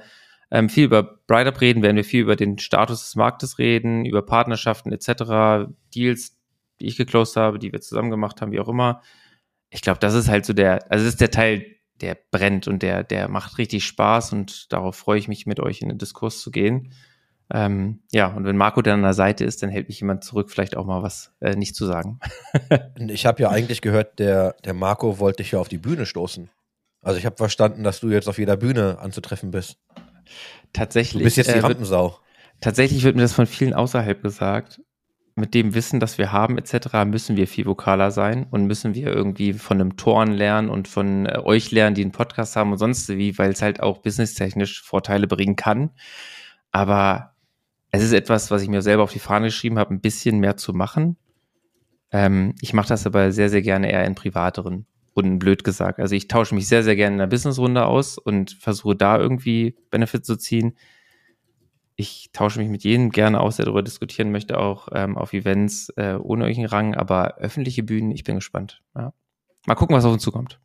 ähm, viel über Bright Up reden, werden wir viel über den Status des Marktes reden, über Partnerschaften etc., Deals, die ich geclosed habe, die wir zusammen gemacht haben, wie auch immer. Ich glaube, das ist halt so der, also das ist der Teil, der brennt und der, der macht richtig Spaß und darauf freue ich mich, mit euch in den Diskurs zu gehen. Ähm, ja, und wenn Marco dann an der Seite ist, dann hält mich jemand zurück, vielleicht auch mal was äh, nicht zu sagen.
Ich habe ja eigentlich gehört, der, der Marco wollte dich ja auf die Bühne stoßen. Also ich habe verstanden, dass du jetzt auf jeder Bühne anzutreffen bist.
Tatsächlich.
Du bist jetzt die
äh,
Rampensau.
tatsächlich wird mir das von vielen außerhalb gesagt. Mit dem Wissen, das wir haben, etc., müssen wir viel vokaler sein und müssen wir irgendwie von einem Toren lernen und von äh, euch lernen, die einen Podcast haben und sonst wie, weil es halt auch businesstechnisch Vorteile bringen kann. Aber es ist etwas, was ich mir selber auf die Fahne geschrieben habe, ein bisschen mehr zu machen. Ähm, ich mache das aber sehr, sehr gerne eher in privateren Runden, blöd gesagt. Also ich tausche mich sehr, sehr gerne in einer Businessrunde aus und versuche da irgendwie Benefit zu ziehen. Ich tausche mich mit jedem gerne aus, der darüber diskutieren möchte, auch ähm, auf Events äh, ohne irgendeinen Rang, aber öffentliche Bühnen, ich bin gespannt. Ja. Mal gucken, was auf uns zukommt.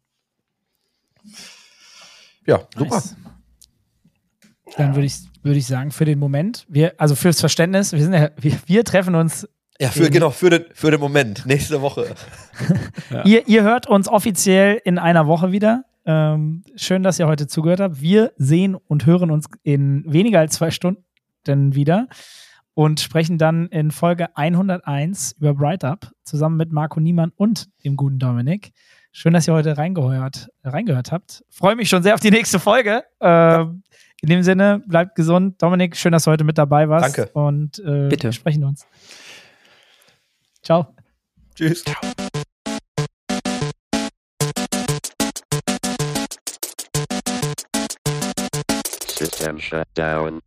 Ja, super.
Nice. Dann würde ich, würde ich sagen, für den Moment, wir, also fürs Verständnis, wir sind ja, wir, wir treffen uns
Ja, für, genau, für den, für den Moment. Nächste Woche.
Ja.
Ihr, ihr hört uns offiziell in einer Woche wieder. Ähm, schön, dass ihr heute zugehört habt. Wir sehen und hören uns in weniger als zwei Stunden dann wieder und sprechen dann in Folge 101 über Bright Up zusammen mit Marco Niemann und dem guten Dominik. Schön, dass ihr heute reingehört, reingehört habt. Freue mich schon sehr auf die nächste Folge. Ähm, in dem Sinne, bleibt gesund. Dominik, schön, dass du heute mit dabei warst.
Danke.
Und äh,
Bitte.
wir sprechen uns. Ciao.
Tschüss. Ciao.
System shut down.